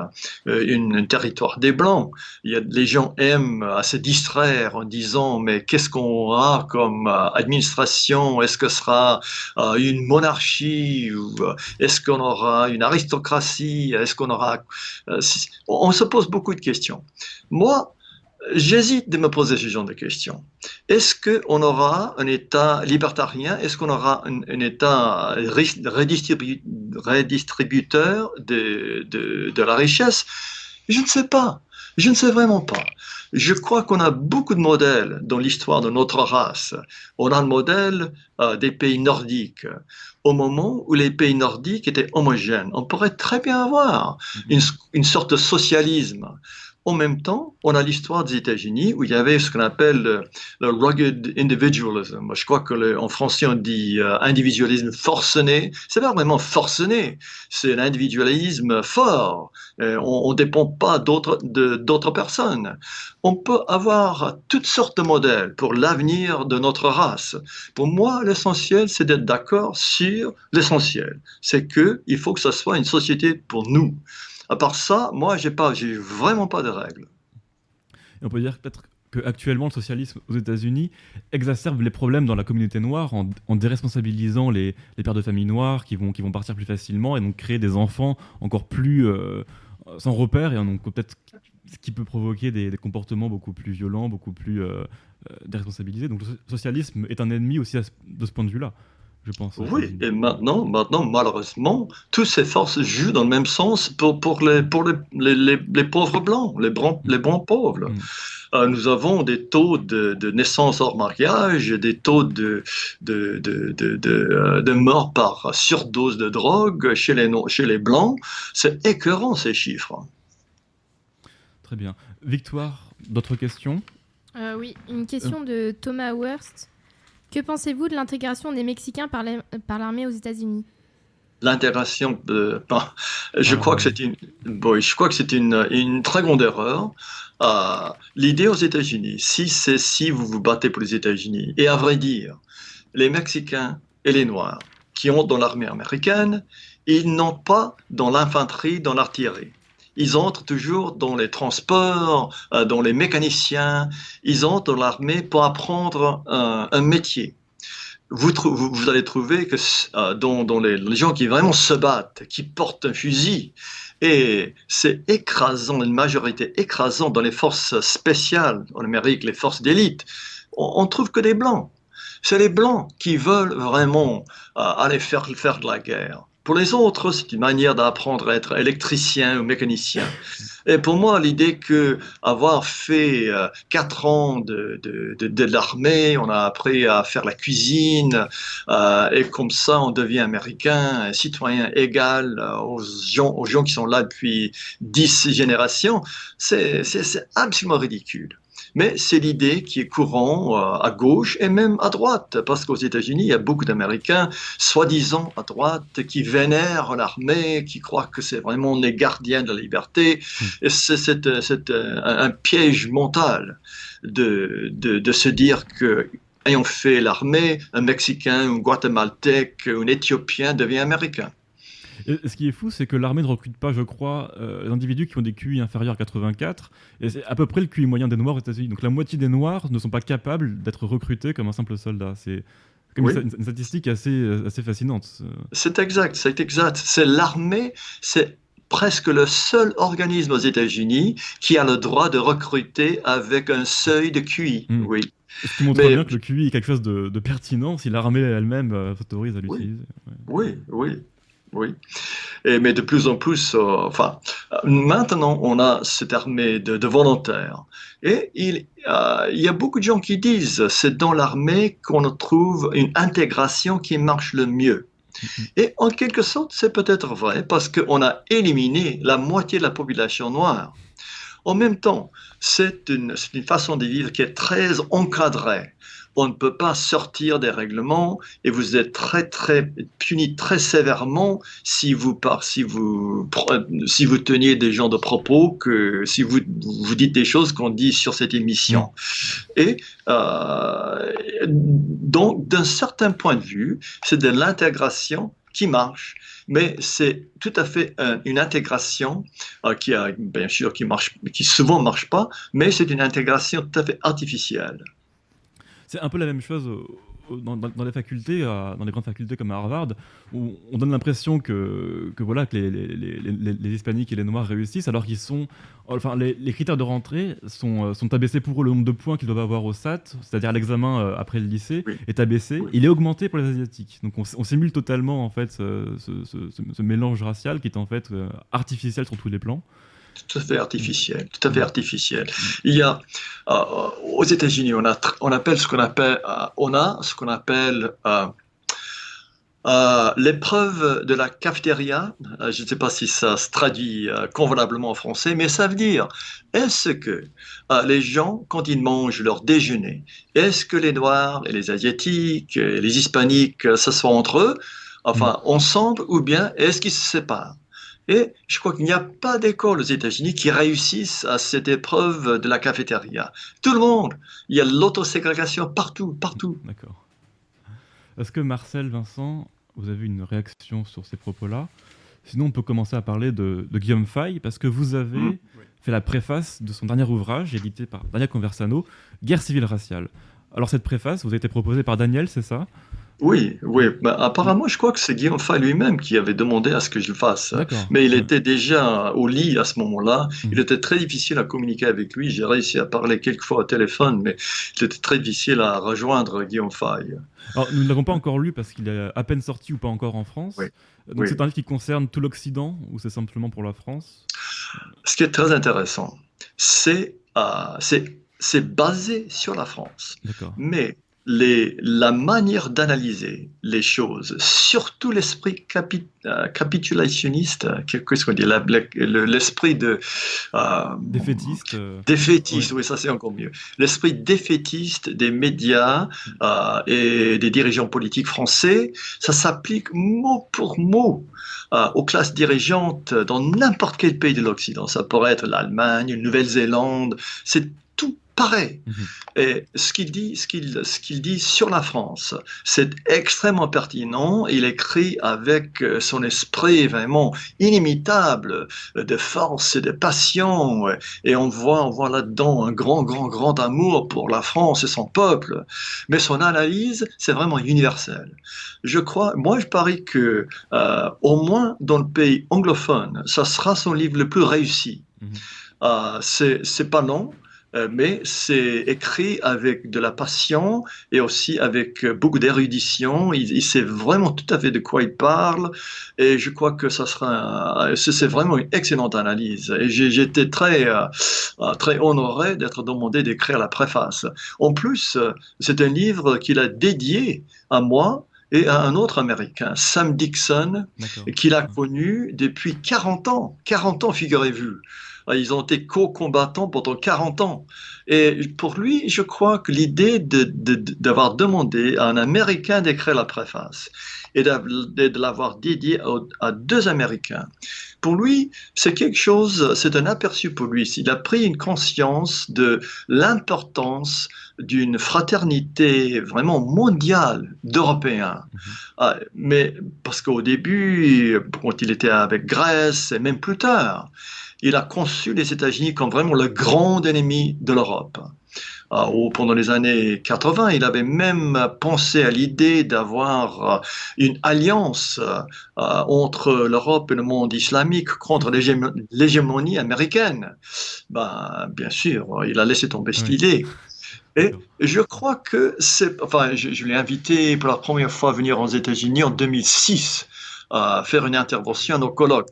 euh, un territoire des Blancs, les gens aiment à se distraire en disant mais qu'est-ce qu'on aura comme euh, administration? Est-ce que ce sera euh, une monarchie est-ce qu'on aura une aristocratie? Est-ce qu'on aura On se pose beaucoup de questions. Moi, J'hésite de me poser ce genre de questions. Est-ce qu'on aura un État libertarien? Est-ce qu'on aura un, État redistributeur de, de, de, la richesse? Je ne sais pas. Je ne sais vraiment pas. Je crois qu'on a beaucoup de modèles dans l'histoire de notre race. On a le modèle euh, des pays nordiques. Au moment où les pays nordiques étaient homogènes, on pourrait très bien avoir une, une sorte de socialisme en même temps, on a l'histoire des États-Unis où il y avait ce qu'on appelle le, rugged individualism. Je crois que en français on dit euh, individualisme forcené. C'est pas vraiment forcené, c'est l'individualisme fort. Euh, on, ne dépend pas d'autres personnes. On peut avoir toutes sortes de modèles pour l'avenir de notre race. Pour moi, l'essentiel, c'est d'être d'accord sur l'essentiel. C'est que il faut que ce soit une société pour nous. À part ça, moi, j'ai pas, j'ai vraiment pas de règles. on peut dire peut-être qu'actuellement le socialisme aux États-Unis exacerbe les problèmes dans la communauté noire en, déresponsabilisant les, pères de famille noires qui vont, qui vont partir plus facilement et donc créer des enfants encore plus euh, sans repère et donc peut-être ce qui peut provoquer des, comportements beaucoup plus violents, beaucoup plus euh, euh, déresponsabilisés. Donc le socialisme est un ennemi aussi de ce point de vue-là. Oui, et maintenant, maintenant, malheureusement, toutes ces forces jouent dans le même sens pour, pour, les, pour les, les, les pauvres blancs, les, bons, les bons pauvres. Mm. Euh, nous avons des taux de, de, naissance hors mariage, des taux de, de, de, euh, de mort par surdose de drogue chez les, chez les blancs. C'est écœurant ces chiffres. Très bien. Victoire, d'autres questions? Euh, Oui, une question de Thomas Wurst. Que pensez-vous de l'intégration des Mexicains par l'armée aux États-Unis? L'intégration, de, je, crois que c'est une, je crois que c'est une, une, très grande erreur. Euh, l'idée aux États-Unis, si c'est si vous vous battez pour les États-Unis, et à vrai dire, les Mexicains et les Noirs qui ont dans l'armée américaine, ils n'ont pas dans l'infanterie, dans l'artillerie ils entrent toujours dans les transports, euh, dans les mécaniciens, ils entrent dans l'armée pour apprendre un, métier. Vous, allez trouver que euh, dans, les, gens qui vraiment se battent, qui portent un fusil, et c'est écrasant, une majorité écrasante dans les forces spéciales en Amérique, les forces d'élite, on, on trouve que des blancs. C'est les blancs qui veulent vraiment euh, aller faire, faire de la guerre. Pour les autres, c'est une manière d'apprendre à être électricien ou mécanicien. Et pour moi, l'idée que avoir fait euh, quatre ans de, de, de, l'armée, on a appris à faire la cuisine, euh, et comme ça, on devient américain, citoyen égal aux gens, aux gens qui sont là depuis dix générations, c'est absolument ridicule. Mais c'est l'idée qui est courant euh, à gauche et même à droite, parce qu'aux États-Unis, il y a beaucoup d'Américains, soi-disant à droite, qui vénèrent l'armée, qui croient que c'est vraiment les gardiens de la liberté. C'est euh, un piège mental de, de, se dire que ayant fait l'armée, un Mexicain, un Guatémaltèque, un Éthiopien devient américain ce qui est fou, c'est que l'armée ne recrute pas, je crois, euh, les individus qui ont des QI inférieurs à 84, et c'est à peu près le QI moyen des Noirs aux États-Unis. Donc la moitié des Noirs ne sont pas capables d'être recrutés comme un simple soldat. C'est une, statistique assez, euh, assez fascinante. C'est exact, c'est exact. C'est l'armée, c'est presque le seul organisme aux États-Unis qui a le droit de recruter avec un seuil de QI. Hmm. Oui. Ce qui montre bien que le QI est quelque chose de, pertinent si l'armée elle-même euh, s'autorise à l'utiliser. oui, oui oui. Et, mais de plus en plus, euh, enfin, maintenant, on a cette armée de, volontaires. Et il, euh, il, y a beaucoup de gens qui disent c'est dans l'armée qu'on trouve une intégration qui marche le mieux. Mm-hmm. Et en quelque sorte, c'est peut-être vrai parce qu'on a éliminé la moitié de la population noire. En même temps, c'est une, une, façon de vivre qui est très encadrée on ne peut pas sortir des règlements et vous êtes très très puni très sévèrement si vous par, si vous si vous teniez des gens de propos que si vous vous dites des choses qu'on dit sur cette émission. Et euh, donc d'un certain point de vue, c'est de l'intégration qui marche mais c'est tout à fait une intégration euh, qui a bien sûr qui marche, qui souvent marche pas, mais c'est une intégration tout à fait artificielle. C'est un peu la même chose dans, les facultés, dans les grandes facultés comme à Harvard, où on donne l'impression que, que, voilà, que les, les, hispaniques et les noirs réussissent, alors qu'ils sont. Enfin, les, critères de rentrée sont, sont abaissés pour eux. Le nombre de points qu'ils doivent avoir au SAT, c'est-à-dire l'examen euh, après le lycée, est abaissé. Il est augmenté pour les asiatiques. Donc on, on simule totalement en fait ce, ce, mélange racial qui est en fait euh, artificiel sur tous les plans tout à fait artificiel, tout à fait artificiel. Il y a euh, aux États-Unis, on a on appelle ce qu'on appelle euh, on a ce qu'on appelle euh, l'épreuve de la cafétéria. je ne sais pas si ça se traduit convenablement en français, mais ça veut dire est-ce que les gens, quand ils mangent leur déjeuner, est-ce que les Noirs et les Asiatiques et les Hispaniques s'assoient entre eux, enfin mm. ensemble, ou bien est-ce qu'ils se séparent? Et je crois qu'il n'y a pas d'école aux États-Unis qui réussisse à cette épreuve de la cafétéria. Tout le monde, il y a l'autoségrégation partout, partout. D'accord. Est-ce que Marcel, Vincent, vous avez une réaction sur ces propos-là? Sinon, on peut commencer à parler de, Guillaume Fay, parce que vous avez mmh. fait la préface de son dernier ouvrage, édité par Daniel Conversano, Guerre civile raciale. Alors cette préface vous a été proposée par Daniel, c'est ça? Oui, oui. Bah, apparemment, je crois que c'est Guillaume Fay lui-même qui avait demandé à ce que je le fasse. Mais il était déjà au lit à ce moment-là. Hmm. Il était très difficile à communiquer avec lui. J'ai réussi à parler quelques fois au téléphone, mais c'était très difficile à rejoindre Guillaume Fay. Alors, nous ne l'avons pas encore lu parce qu'il est à peine sorti ou pas encore en France. Donc c'est un livre qui concerne tout l'Occident ou c'est simplement pour la France? Ce qui est très intéressant, c'est euh, c'est basé sur la France. Mais les, la manière d'analyser les choses, surtout l'esprit euh, capitulationniste, qu'est-ce qu'on dit, l'esprit de euh, défaitiste. Euh, défaitiste, oui. ça c'est encore mieux. L'esprit défaitiste des médias et des dirigeants politiques français, ça s'applique mot pour mot aux classes dirigeantes dans n'importe quel pays de l'Occident. Ça pourrait être l'Allemagne, la Nouvelle-Zélande. C'est pareil. Mhm. Et ce qu'il dit, ce qu'il, ce qu'il dit sur la France, c'est extrêmement pertinent. Il écrit avec euh, son esprit vraiment inimitable de force et de passion. Et on voit, on voit là-dedans un grand, grand, grand amour pour la France et son peuple. Mais son analyse, c'est vraiment universel. Je crois, moi, je parie que, euh, au moins dans le pays anglophone, ça sera son livre le plus réussi. Mhm. Euh, c'est, c'est pas long, euh, mais c'est écrit avec de la passion et aussi avec beaucoup d'érudition. Il, sait vraiment tout à fait de quoi il parle et je crois que ça sera, c'est vraiment une excellente analyse. Et j'étais très, euh, très honoré d'être demandé d'écrire la préface. En plus, c'est un livre qu'il a dédié à moi et à un autre Américain, Sam Dixon, qu'il a connu depuis 40 ans. 40 ans, figurez-vous. Euh, ils ont été co-combattants pendant 40 ans. Et pour lui, je crois que l'idée d'avoir de, demandé à un Américain d'écrire la préface et de, l'avoir dédié à, deux Américains, pour lui, c'est quelque chose, c'est un aperçu pour lui. Il a pris une conscience de l'importance d'une fraternité vraiment mondiale d'Européens. Mhm. Ah, mais parce qu'au début, quand il était avec Grèce et même plus tard, il a conçu les États-Unis comme vraiment le grand ennemi de l'Europe. Euh, pendant les années 80, il avait même pensé à l'idée d'avoir euh, une alliance euh, entre l'Europe et le monde islamique contre l'hégémonie américaine. Ben, bien sûr, il a laissé tomber cette idée. Et je crois que c'est, enfin, je, je l'ai invité pour la première fois à venir aux États-Unis en 2006 à faire une intervention au colloque.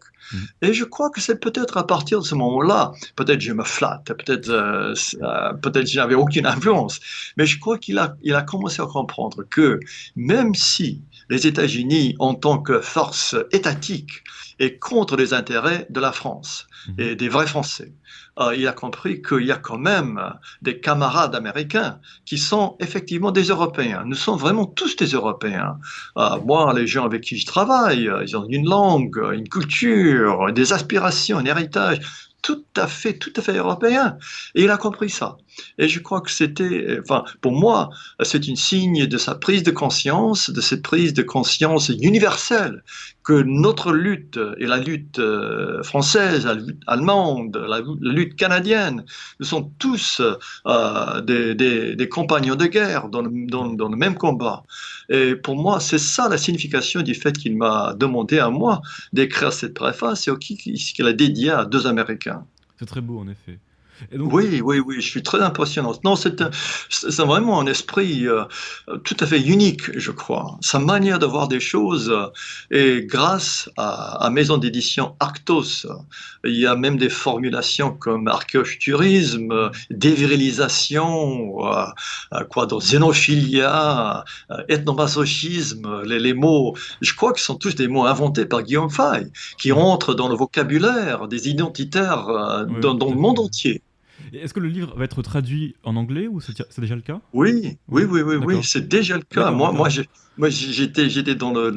Et je crois que c'est peut-être à partir de ce moment-là, peut-être je me flatte, peut-être euh, euh, peut-être je n'avais aucune influence, mais je crois qu'il a, il a commencé à comprendre que même si les États-Unis, en tant que force étatique, est contre les intérêts de la France mm. et des vrais Français, euh, il a compris qu'il y a quand même des camarades américains qui sont effectivement des Européens. Nous sommes vraiment tous des Européens. Euh, moi, les gens avec qui je travaille, euh, ils ont une langue, une culture, des aspirations, un héritage tout à fait, tout à fait européen. Et il a compris ça. Et je crois que c'était, enfin, pour moi, c'est une signe de sa prise de conscience, de cette prise de conscience universelle, que notre lutte et la lutte euh, française, la lutte allemande, la, lutte canadienne, nous sommes tous euh, des, compagnons de guerre dans le, dans, le même combat. Et pour moi, c'est ça la signification du fait qu'il m'a demandé à moi d'écrire cette préface et qu'il a dédié à deux Américains. C'est très beau, en effet. Oui, oui, oui, je suis très impressionnant. Non, c'est vraiment un esprit euh, tout à fait unique, je crois. Sa manière de voir des choses, euh, et grâce à, Maison d'édition Arctos, il y a même des formulations comme archéofuturisme, dévirilisation, euh, quoi donc, xénophilia, ethnomasochisme, les, les, mots, je crois que ce sont tous des mots inventés par Guillaume Fay, qui rentrent dans le vocabulaire des identitaires dans le monde entier. Est-ce que le livre va être traduit en anglais ou c'est déjà le cas? Oui, oui, oui, oui, oui, c'est déjà le cas. Moi, moi, Moi, j'étais, j'étais dans le,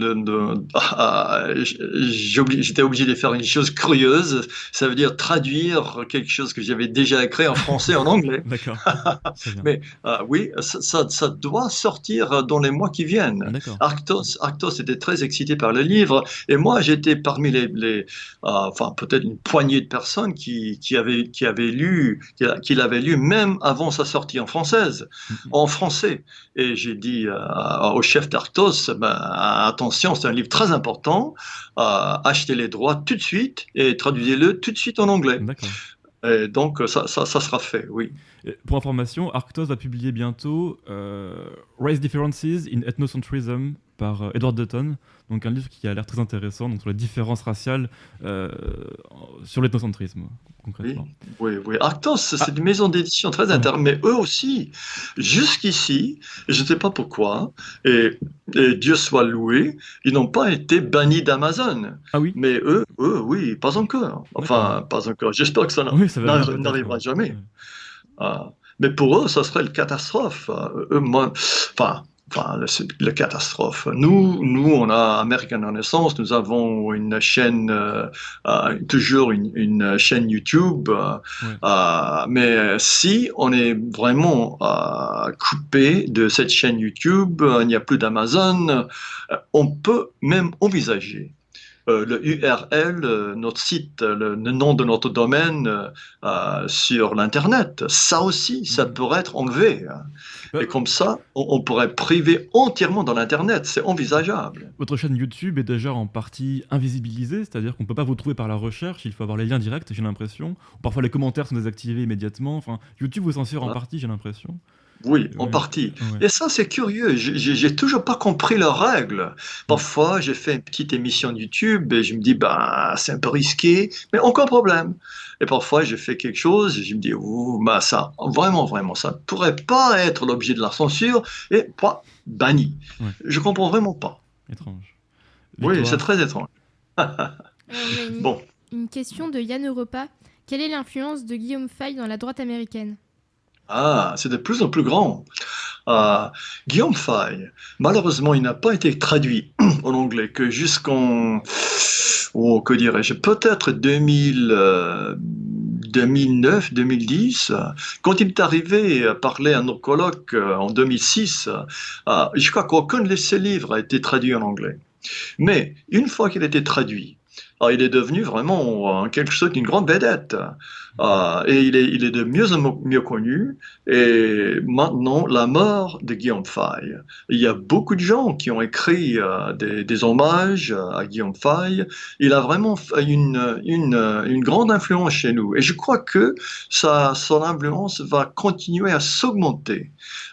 ah, j'étais obligé de faire une chose curieuse. Ça veut dire traduire quelque chose que j'avais déjà écrit en français en anglais. D'accord. Mais euh, oui, ça, ça, doit sortir dans les mois qui viennent. Arctos, Arctos était très excité par le livre, et moi, j'étais parmi les, les euh, enfin peut-être une poignée de personnes qui, qui avaient, qui avaient lu, qui, l'avaient lu même avant sa sortie en française, mm-hmm. en français. Et j'ai dit euh, au chef d'Arctos ben, attention, c'est un livre très important. Euh, achetez les droits tout de suite et traduisez-le tout de suite en anglais. Et donc, ça, ça, sera fait, oui. pour information, Arctos va publier bientôt euh, Race Differences in Ethnocentrism par euh, Edward Dutton, donc un livre qui a l'air très intéressant donc sur les différences raciales euh, sur l'ethnocentrisme concrètement. Oui, oui, Arctos, c'est ah. une maison d'édition très intéressante, mais eux aussi, jusqu'ici, je ne sais pas pourquoi, et, Dieu soit loué, ils n'ont pas été bannis d'Amazon. Ah oui Mais eux, eux, oui, pas encore. Enfin, pas encore. J'espère que ça n'arrivera jamais. Ah. Mais pour eux, ça serait une catastrophe. Eux, moi, enfin, enfin, la catastrophe. Nous, nous, on a American Renaissance, nous avons une chaîne, euh, euh, toujours une, chaîne YouTube, euh, mais si on est vraiment coupé de cette chaîne YouTube, il n'y a plus d'Amazon, on peut même envisager euh, le URL, euh, notre site, le, nom de notre domaine euh, sur l'Internet. Ça aussi, ça mm. pourrait être enlevé. Et comme ça, on, pourrait priver entièrement dans l'Internet. C'est envisageable. Votre chaîne YouTube est déjà en partie invisibilisée, c'est-à-dire qu'on ne peut pas vous trouver par la recherche, il faut avoir les liens directs, j'ai l'impression. Parfois, les commentaires sont désactivés immédiatement. Enfin, YouTube vous censure en partie, j'ai l'impression. Oui, en partie. Et ça, c'est curieux. J'ai toujours pas compris leurs règles. Parfois, j'ai fait une petite émission de YouTube et je me dis, bah, c'est un peu risqué, mais aucun problème. Et parfois, je fais quelque chose et je me dis, ouh, bah, ça, vraiment, vraiment, ça ne pourrait pas être l'objet de la censure et pas banni. Je comprends vraiment pas. Étrange. Oui, c'est très étrange. bon. Une question de Yann Europa. Quelle est l'influence de Guillaume Fay dans la droite américaine? Ah, c'est de plus en plus grand. Euh, Guillaume Fay, malheureusement, il n'a pas été traduit en anglais que jusqu'en, oh, que dirais-je, peut-être 2000, 2009, 2010. Quand il est arrivé à parler à nos colloques euh, en 2006, euh, je crois qu'aucun de ses livres a été traduit en anglais. Mais une fois qu'il a été traduit, il est devenu vraiment en quelque sorte une grande vedette. Euh, et il est, de mieux en mieux connu. Et maintenant, la mort de Guillaume Fay. Il y a beaucoup de gens qui ont écrit euh, des, hommages à Guillaume Fay. Il a vraiment une, grande influence chez nous. Et je crois que sa, son influence va continuer à s'augmenter.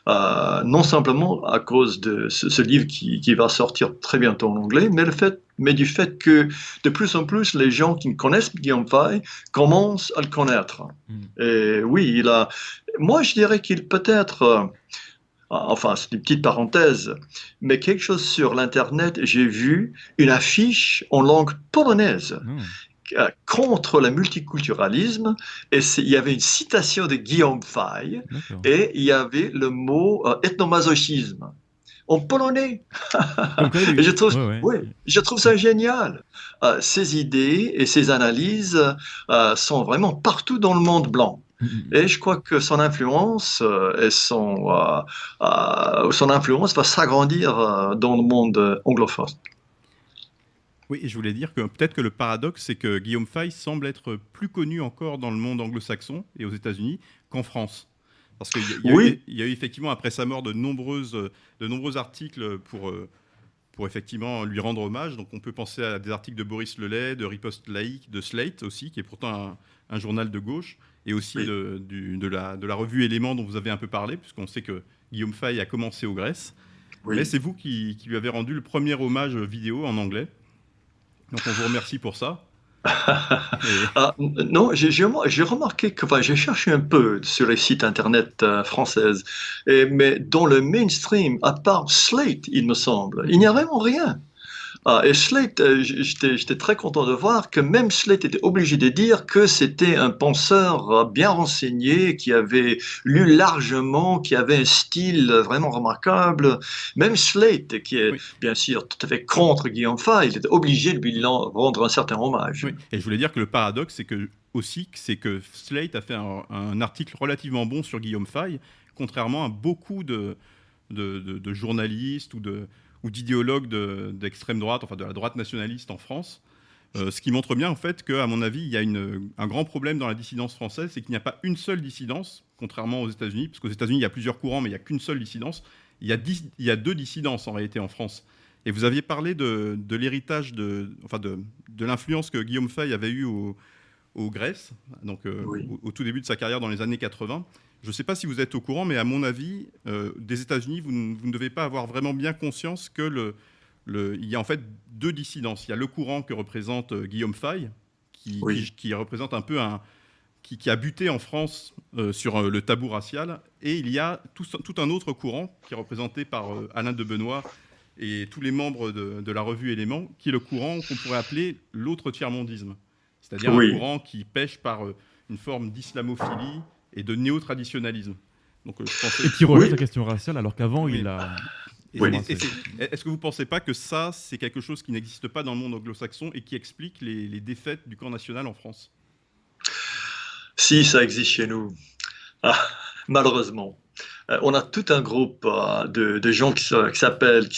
Euh, non simplement à cause de ce, livre qui, va sortir très bientôt en anglais, mais le fait mais du fait que de plus en plus les gens qui connaissent Guillaume Fay commencent à le connaître. Mm. Et oui, il a. Moi, je dirais qu'il peut être. Euh, enfin, c'est une petite parenthèse, mais quelque chose sur l'Internet, j'ai vu une affiche en langue polonaise mm. euh, contre le multiculturalisme, et il y avait une citation de Guillaume Fay, et il y avait le mot euh, ethnomasochisme en polonais. je, trouve, je trouve ça génial. Euh, ces idées et ces analyses euh, sont vraiment partout dans le monde blanc. Mm-hmm. Et je crois que son influence euh, et son, son influence va s'agrandir dans le monde anglophone. Oui, et je voulais dire que peut-être que le paradoxe, c'est que Guillaume Fay semble être plus connu encore dans le monde anglo-saxon et aux États-Unis qu'en France. Parce qu'il y, y, a eu effectivement, après sa mort, de, nombreuses, de nombreux articles pour, euh, pour effectivement lui rendre hommage. Donc on peut penser à des articles de Boris Lelay, de Riposte Laïque, de Slate aussi, qui est pourtant un, journal de gauche, et aussi de, de, la, de la revue Éléments dont vous avez un peu parlé, puisqu'on sait que Guillaume Fay a commencé au Grèce. Mais c'est vous qui, qui lui avez rendu le premier hommage vidéo en anglais. Donc on vous remercie pour ça. Ah, non, j'ai remarqué que enfin, j'ai cherché un peu sur les sites internet euh, françaises, et, mais dans le mainstream, à part Slate, il me semble, il n'y a vraiment rien. Ah, et Slate, euh, j'étais très content de voir que même Slate était obligé de dire que c'était un penseur euh, bien renseigné, qui avait lu largement, qui avait un style vraiment remarquable. Même Slate, qui est bien sûr tout à fait contre Guillaume Fay, il était obligé de lui rendre un certain hommage. Et je voulais dire que le paradoxe, c'est que aussi, c'est que Slate a fait un, article relativement bon sur Guillaume Fay, contrairement à beaucoup de, de journalistes ou de ou d'idéologues d'extrême droite, enfin de la droite nationaliste en France. Euh, ce qui montre bien en fait qu'à mon avis, il y a un grand problème dans la dissidence française, c'est qu'il n'y a pas une seule dissidence, contrairement aux États-Unis, parce qu'aux États-Unis, il y a plusieurs courants, mais il n'y a qu'une seule dissidence. Il y, a il y a deux dissidences en réalité en France. Et vous aviez parlé de, l'héritage, de, enfin de, l'influence que Guillaume Fay avait eue au, Grèce, donc euh, au, tout début de sa carrière dans les années 80. Je ne sais pas si vous êtes au courant, mais à mon avis, euh, des États-Unis, vous, ne devez pas avoir vraiment bien conscience que le, il y a en fait deux dissidences. Il y a le courant que représente euh, Guillaume Fay, qui, qui, représente un peu un, qui, a buté en France euh, sur le tabou racial, et il y a tout, tout, un autre courant qui est représenté par Alain de Benoît et tous les membres de, de, la revue Éléments, qui est le courant qu'on pourrait appeler l'autre tiers-mondisme, c'est-à-dire un courant qui pêche par une forme d'islamophilie et de néo-traditionnalisme. Donc, euh, je Et qui revient la question raciale alors qu'avant il a. Est-ce que vous ne pensez pas que ça, c'est quelque chose qui n'existe pas dans le monde anglo-saxon et qui explique les, défaites du camp national en France? Si, ça existe chez nous. Ah, malheureusement. Euh, on a tout un groupe euh, de, gens qui, s'appellent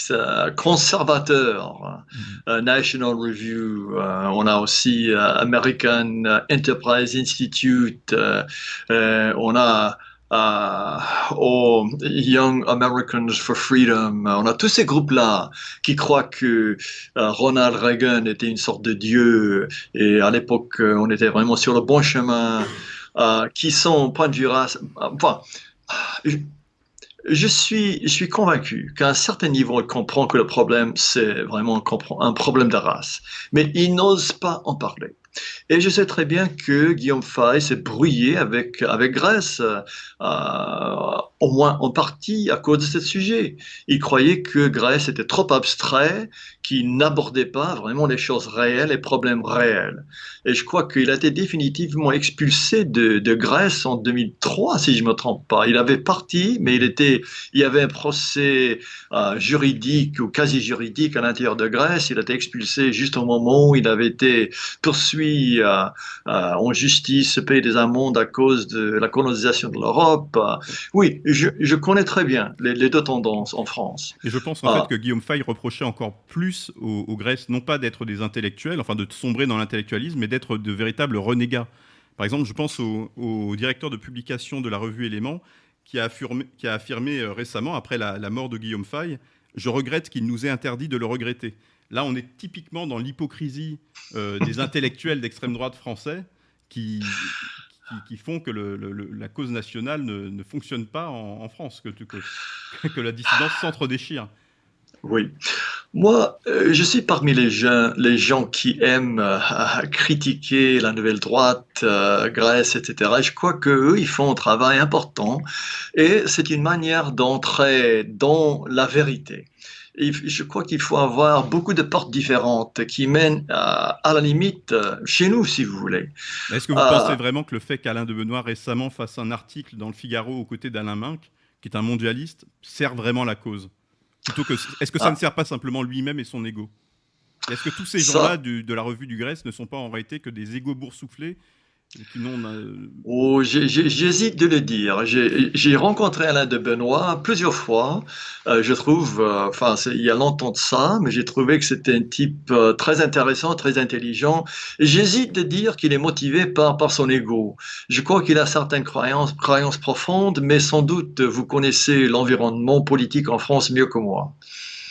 conservateurs, mm-hmm. National Review, on a aussi American Enterprise Institute, on a aux Young Americans for Freedom. On a tous ces groupes-là qui croient que Ronald Reagan était une sorte de dieu et à l'époque on était vraiment sur le bon chemin, qui sont, point de vue race, enfin, je suis, je suis convaincu qu'à un certain niveau, il comprend que le problème, c'est vraiment un problème de race. Mais il n'ose pas en parler. Et je sais très bien que Guillaume Fay s'est brouillé avec, avec Grèce, euh, au moins en partie à cause de ce sujet. Il croyait que Grèce était trop abstrait, qu'il n'abordait pas vraiment les choses réelles, les problèmes réels. Et je crois qu'il a été définitivement expulsé de, Grèce en 2003, si je me trompe pas. Il avait parti, mais il était, il y avait un procès euh, juridique ou quasi juridique à l'intérieur de Grèce. Il a été expulsé juste au moment où il avait été poursuivi euh, euh, en justice, payé des amendes à cause de la colonisation de l'Europe. oui, je, je, connais très bien les, deux tendances en France. Et je pense en fait ah. que Guillaume Fay reprochait encore plus aux, aux Grèces, non pas d'être des intellectuels, enfin de sombrer dans l'intellectualisme, mais d'être de véritables renégats. Par exemple, je pense au, directeur de publication de la revue Éléments qui a affirmé, qui a affirmé euh, récemment, après la, mort de Guillaume Fay, je regrette qu'il nous ait interdit de le regretter. Là, on est typiquement dans l'hypocrisie euh, des intellectuels d'extrême droite français qui, qui, font que la cause nationale ne, fonctionne pas en, France, que, que, que la dissidence s'entre-déchire. Oui. Moi, euh, je suis parmi les gens, les gens qui aiment euh, critiquer la nouvelle droite, euh, Grèce, etc. je crois qu'eux, ils font un travail important et c'est une manière d'entrer dans la vérité. Je crois qu'il faut avoir beaucoup de portes différentes qui mènent à, la limite chez nous, si vous voulez. Est-ce que vous pensez vraiment que le fait qu'Alain de Benoît récemment fasse un article dans le Figaro aux côtés d'Alain Minck, qui est un mondialiste, sert vraiment la cause? Est-ce que ça ne ah. sert pas simplement lui-même et son ego? Est-ce que tous ces gens-là de la revue du Grèce ne sont pas en réalité que des égos boursouflés Oh, j'hésite de le dire. J'ai rencontré Alain de Benoît plusieurs fois. Euh, je trouve, euh, il y a longtemps de ça, mais j'ai trouvé que c'était un type euh, très intéressant, très intelligent. J'hésite de dire qu'il est motivé par, par son ego. Je crois qu'il a certaines croyances profondes, mais sans doute vous connaissez l'environnement politique en France mieux que moi.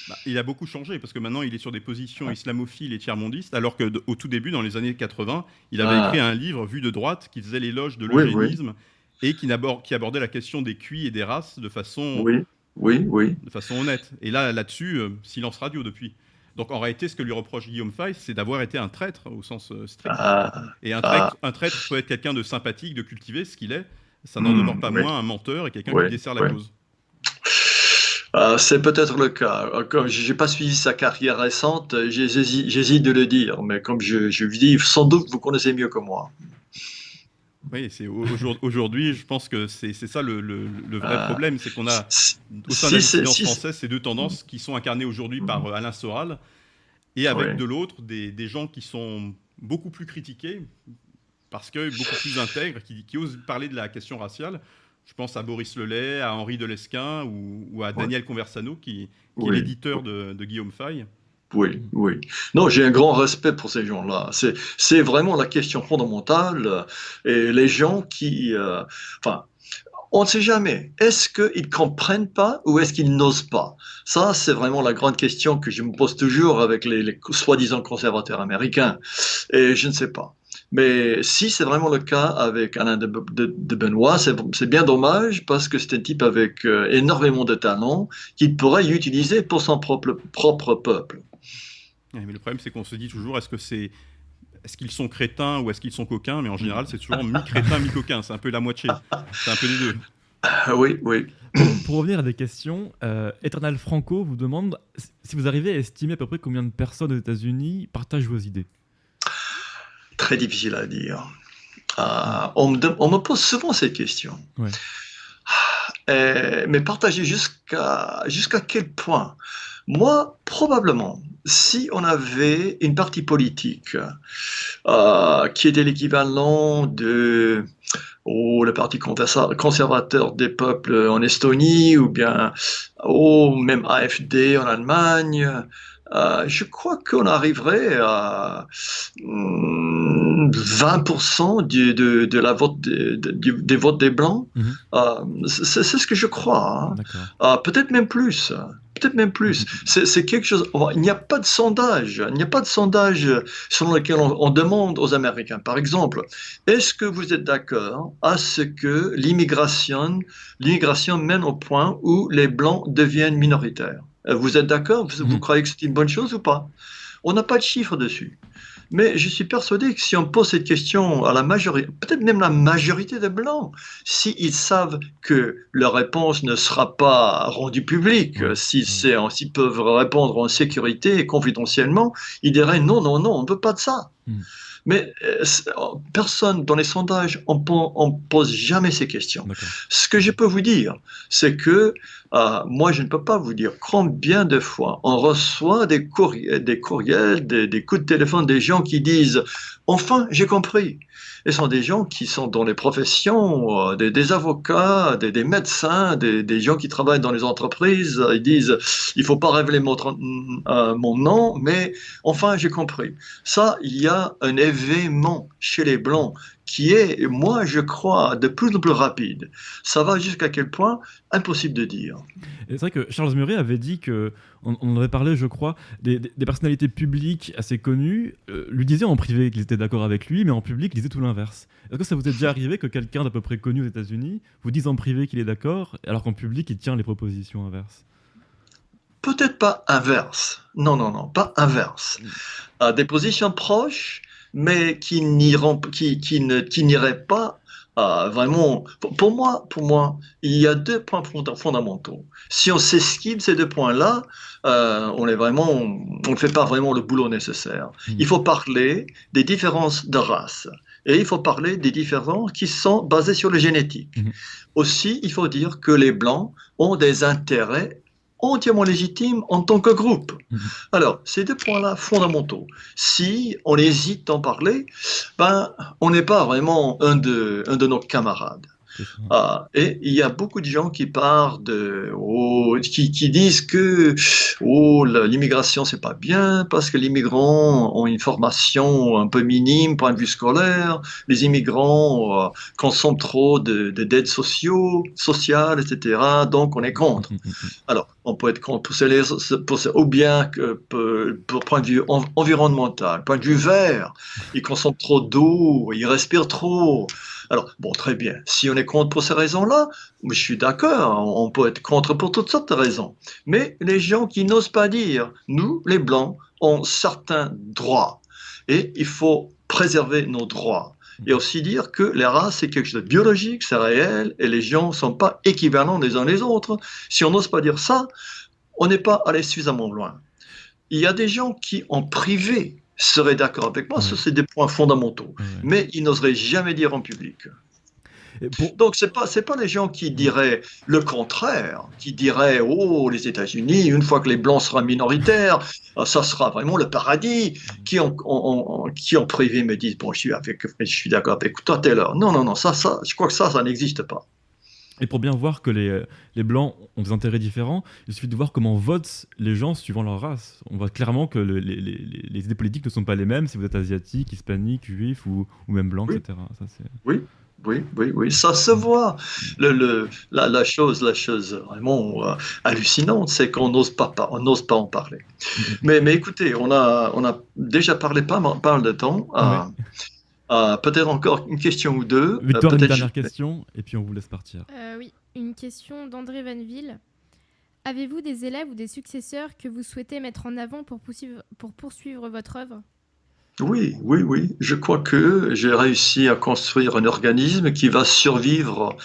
Bah, il a beaucoup changé parce que maintenant il est sur des positions islamophiles et tiers-mondistes, alors qu'au tout début, dans les années 80, il avait ah. écrit un livre vu de droite qui faisait l'éloge de l'eugénisme et qui, qui, abordait la question des cuits et des races de façon, oui. Oui, oui. De façon honnête. Et là, là-dessus, euh, silence radio depuis. Donc en réalité, ce que lui reproche Guillaume Fay, c'est d'avoir été un traître au sens euh, strict. Ah. et un traître, un traître peut être quelqu'un de sympathique, de cultivé, ce qu'il est. Ça n'en hmm, demeure pas moins un menteur et quelqu'un qui dessert la cause. Euh, c'est peut-être le cas. Comme je n'ai pas suivi sa carrière récente, j'hésite de le dire, mais comme je, je dis, sans doute vous connaissez mieux que moi. Oui, c'est aujourd'hui, je pense que c'est ça le, vrai ah. problème, c'est qu'on a au sein de la française ces deux tendances qui sont incarnées aujourd'hui par euh, Alain Soral et avec de l'autre des, des, gens qui sont beaucoup plus critiqués parce que beaucoup plus intègres, qui, osent parler de la question raciale. Je pense à Boris Lelay, à Henri Delesquin ou, ou à Daniel Conversano, qui, est l'éditeur de, de Guillaume Fay. Oui, oui. Non, j'ai un grand respect pour ces gens-là. C'est vraiment la question fondamentale. Et les gens qui... Euh, enfin, on ne sait jamais. Est-ce qu'ils comprennent pas ou est-ce qu'ils n'osent pas? Ça, c'est vraiment la grande question que je me pose toujours avec les, les soi-disant conservateurs américains. Et je ne sais pas. Mais si c'est vraiment le cas avec Alain de, Benoît, c'est bien dommage parce que c'est un type avec euh, énormément de talent qu'il pourrait utiliser pour son propre, propre peuple. mais le problème, c'est qu'on se dit toujours, est-ce que c'est est-ce qu'ils sont crétins ou est-ce qu'ils sont coquins? Mais en général, c'est toujours mi-crétin, mi-coquin. C'est un peu la moitié. C'est un peu les deux. Ah oui, oui. Pour, revenir à des questions, euh, Eternal Franco vous demande si vous arrivez à estimer à peu près combien de personnes aux États-Unis partagent vos idées? Très difficile à dire. Euh, on, me pose souvent cette question. Euh, mais partager jusqu'à jusqu'à quel point? Moi, probablement, si on avait une partie politique euh, qui était l'équivalent de oh, le parti conservateur des peuples en Estonie ou bien oh, même AFD en Allemagne, euh, je crois qu'on arriverait à 20% hmm, de, de, la vote des votes des blancs. Mhm. Euh, c'est ce que je crois. Hein. Euh, peut-être même plus. Peut-être même plus. Mhm. C'est quelque chose. Il n'y a pas de sondage. Il n'y a pas de sondage selon lequel on, demande aux Américains. Par exemple, est-ce que vous êtes d'accord à ce que l'immigration, l'immigration mène au point où les blancs deviennent minoritaires? Vous êtes d'accord? Vous, mhm. croyez que c'est une bonne chose ou pas? On n'a pas de chiffre dessus. Mais je suis persuadé que si on pose cette question à la majorité, peut-être même la majorité des Blancs, s'ils savent que leur réponse ne sera pas rendue publique, s'ils peuvent répondre en sécurité et confidentiellement, ils diraient non, non, non, on ne veut pas de ça. Mais euh, personne dans les sondages, on ne pose jamais ces questions. Ce que je peux vous dire, c'est que euh, moi, je ne peux pas vous dire combien de fois on reçoit des, courriels, des, courriels, des coups de téléphone des gens qui disent Enfin, j'ai compris et sont des gens qui sont dans les professions, euh, des, avocats, des, médecins, des, gens qui travaillent dans les entreprises. Ils disent, il faut pas révéler mon, euh, mon nom, mais enfin, j'ai compris. Ça, il y a un événement chez les Blancs qui est, moi, je crois, de plus en plus rapide. Ça va jusqu'à quel point Impossible de dire. C'est vrai que Charles Murray avait dit que, on, en avait parlé, je crois, des, personnalités publiques assez connues euh, lui disaient en privé qu'ils étaient d'accord avec lui, mais en public, ils disaient tout l'inverse. Est-ce que ça vous est déjà arrivé que quelqu'un d'à peu près connu aux États-Unis vous dise en privé qu'il est d'accord, alors qu'en public, il tient les propositions inverses? Peut-être pas inverse. Non, non, non, pas inverse. Mm. des positions proches, mais qui n'iraient qui, qui ne, pas euh, vraiment, pour, moi, pour moi, il y a deux points fondamentaux. Si on s'esquive ces deux points-là, euh, on est vraiment, on ne fait pas vraiment le boulot nécessaire. Hmm. Il faut parler des différences de race et il faut parler des différences qui sont basées sur le génétique. Hmm. Aussi, il faut dire que les blancs ont des intérêts entièrement légitime en tant que groupe. Mhm. Alors, ces deux points-là fondamentaux, si on hésite d'en parler, ben, on n'est pas vraiment un de, un de nos camarades. Ah, et il y a beaucoup de gens qui parlent de, oh, qui, qui, disent que oh, l'immigration c'est pas bien parce que les immigrants ont une formation un peu minime point de vue scolaire, les immigrants euh, consomment trop de, de dettes sociaux, sociales, etc. Donc on est contre. Alors on peut être contre pour ces, pour ou bien que pour, point de vue environnemental, point de vue vert, ils consomment trop d'eau, ils respirent trop. Alors, bon, très bien. Si on est contre pour ces raisons-là, je suis d'accord, on peut être contre pour toutes sortes de raisons. Mais les gens qui n'osent pas dire, nous, les Blancs, ont certains droits. Et il faut préserver nos droits. et aussi dire que les races, c'est quelque chose de biologique, c'est réel, et les gens ne sont pas équivalents les uns les autres. Si on n'ose pas dire ça, on n'est pas allé suffisamment loin. Il y a des gens qui, en privé, seraient d'accord avec moi, ça c'est des points fondamentaux, mais ils n'oseraient jamais dire en public. Donc c'est pas c'est pas les gens qui diraient le contraire, qui diraient oh les États-Unis une fois que les blancs seront minoritaires, euh, ça sera vraiment le paradis, qui en, qui en privé me disent bon je suis avec je suis d'accord avec toi Taylor. Non non non ça ça je crois que ça ça n'existe pas. Et pour bien voir que les, les, Blancs ont des intérêts différents, il suffit de voir comment votent les gens suivant leur race. On voit clairement que les, les, les, idées politiques ne sont pas les mêmes si vous êtes asiatique, hispanique, juif ou, ou même blanc, etc. Ça, oui, oui, oui, oui, ça se voit. Le, le, la, la, chose, la chose vraiment euh, hallucinante, c'est qu'on n'ose pas, on n'ose pas en parler. mais, mais écoutez, on a, on a déjà parlé pas mal de temps. Euh, euh, peut-être encore une question ou deux. Victoire, une dernière question, et puis on vous laisse partir. oui, une question d'André Vanville. Avez-vous des élèves ou des successeurs que vous souhaitez mettre en avant pour poursuivre, pour poursuivre votre œuvre? Oui, oui, oui. Je crois que j'ai réussi à construire un organisme qui va survivre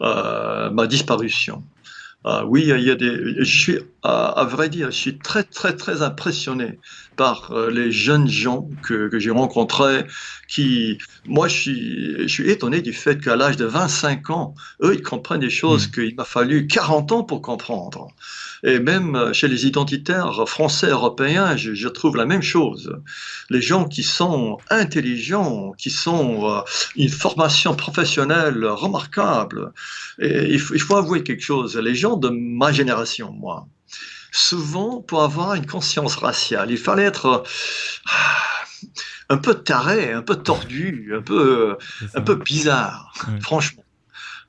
à ma disparition. Ah oui, il y a des. Je suis, à, vrai dire, je suis très, très, très impressionné par euh, les jeunes gens que, que j'ai rencontrés. Qui, moi, je suis, je suis étonné du fait qu'à l'âge de 25 ans, eux, ils comprennent des choses mmh. qu'il m'a fallu 40 ans pour comprendre. Et même chez les identitaires français, européens, je, je trouve la même chose. Les gens qui sont intelligents, qui sont euh, une formation professionnelle remarquable. Et il il faut avouer quelque chose. Les gens de ma génération, moi, souvent, pour avoir une conscience raciale, il fallait être euh, un peu taré, un peu tordu, un peu, un peu bizarre, franchement.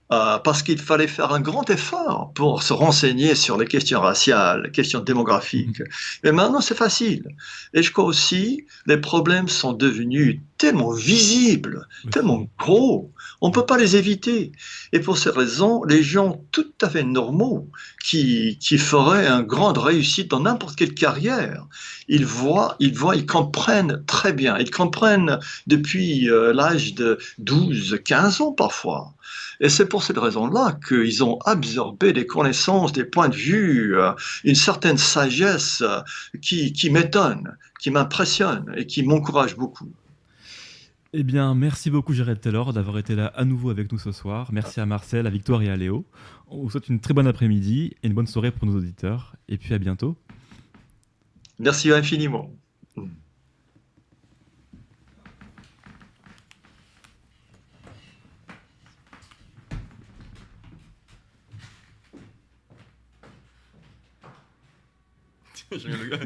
Euh, parce qu'il fallait faire un grand effort pour se renseigner sur les questions raciales, les questions démographiques. Mhm. Mais maintenant, c'est facile. Et je crois aussi, les problèmes sont devenus tellement visibles, tellement gros, on ne peut pas les éviter. Et pour ces raisons, les gens tout à fait normaux qui, qui feraient une grande réussite dans n'importe quelle carrière, ils voient, ils voient, ils comprennent très bien. Ils comprennent depuis euh, l'âge de 12, 15 ans parfois. Et c'est pour cette raison-là qu'ils ont absorbé des connaissances, des points de vue, euh, une certaine sagesse euh, qui, qui m'étonne, qui m'impressionne et qui m'encourage beaucoup. Eh bien, merci beaucoup, Jared Taylor, d'avoir été là à nouveau avec nous ce soir. Merci à Marcel, à Victoire et à Léo. On vous souhaite une très bonne après-midi et une bonne soirée pour nos auditeurs. Et puis à bientôt. Merci infiniment. 是个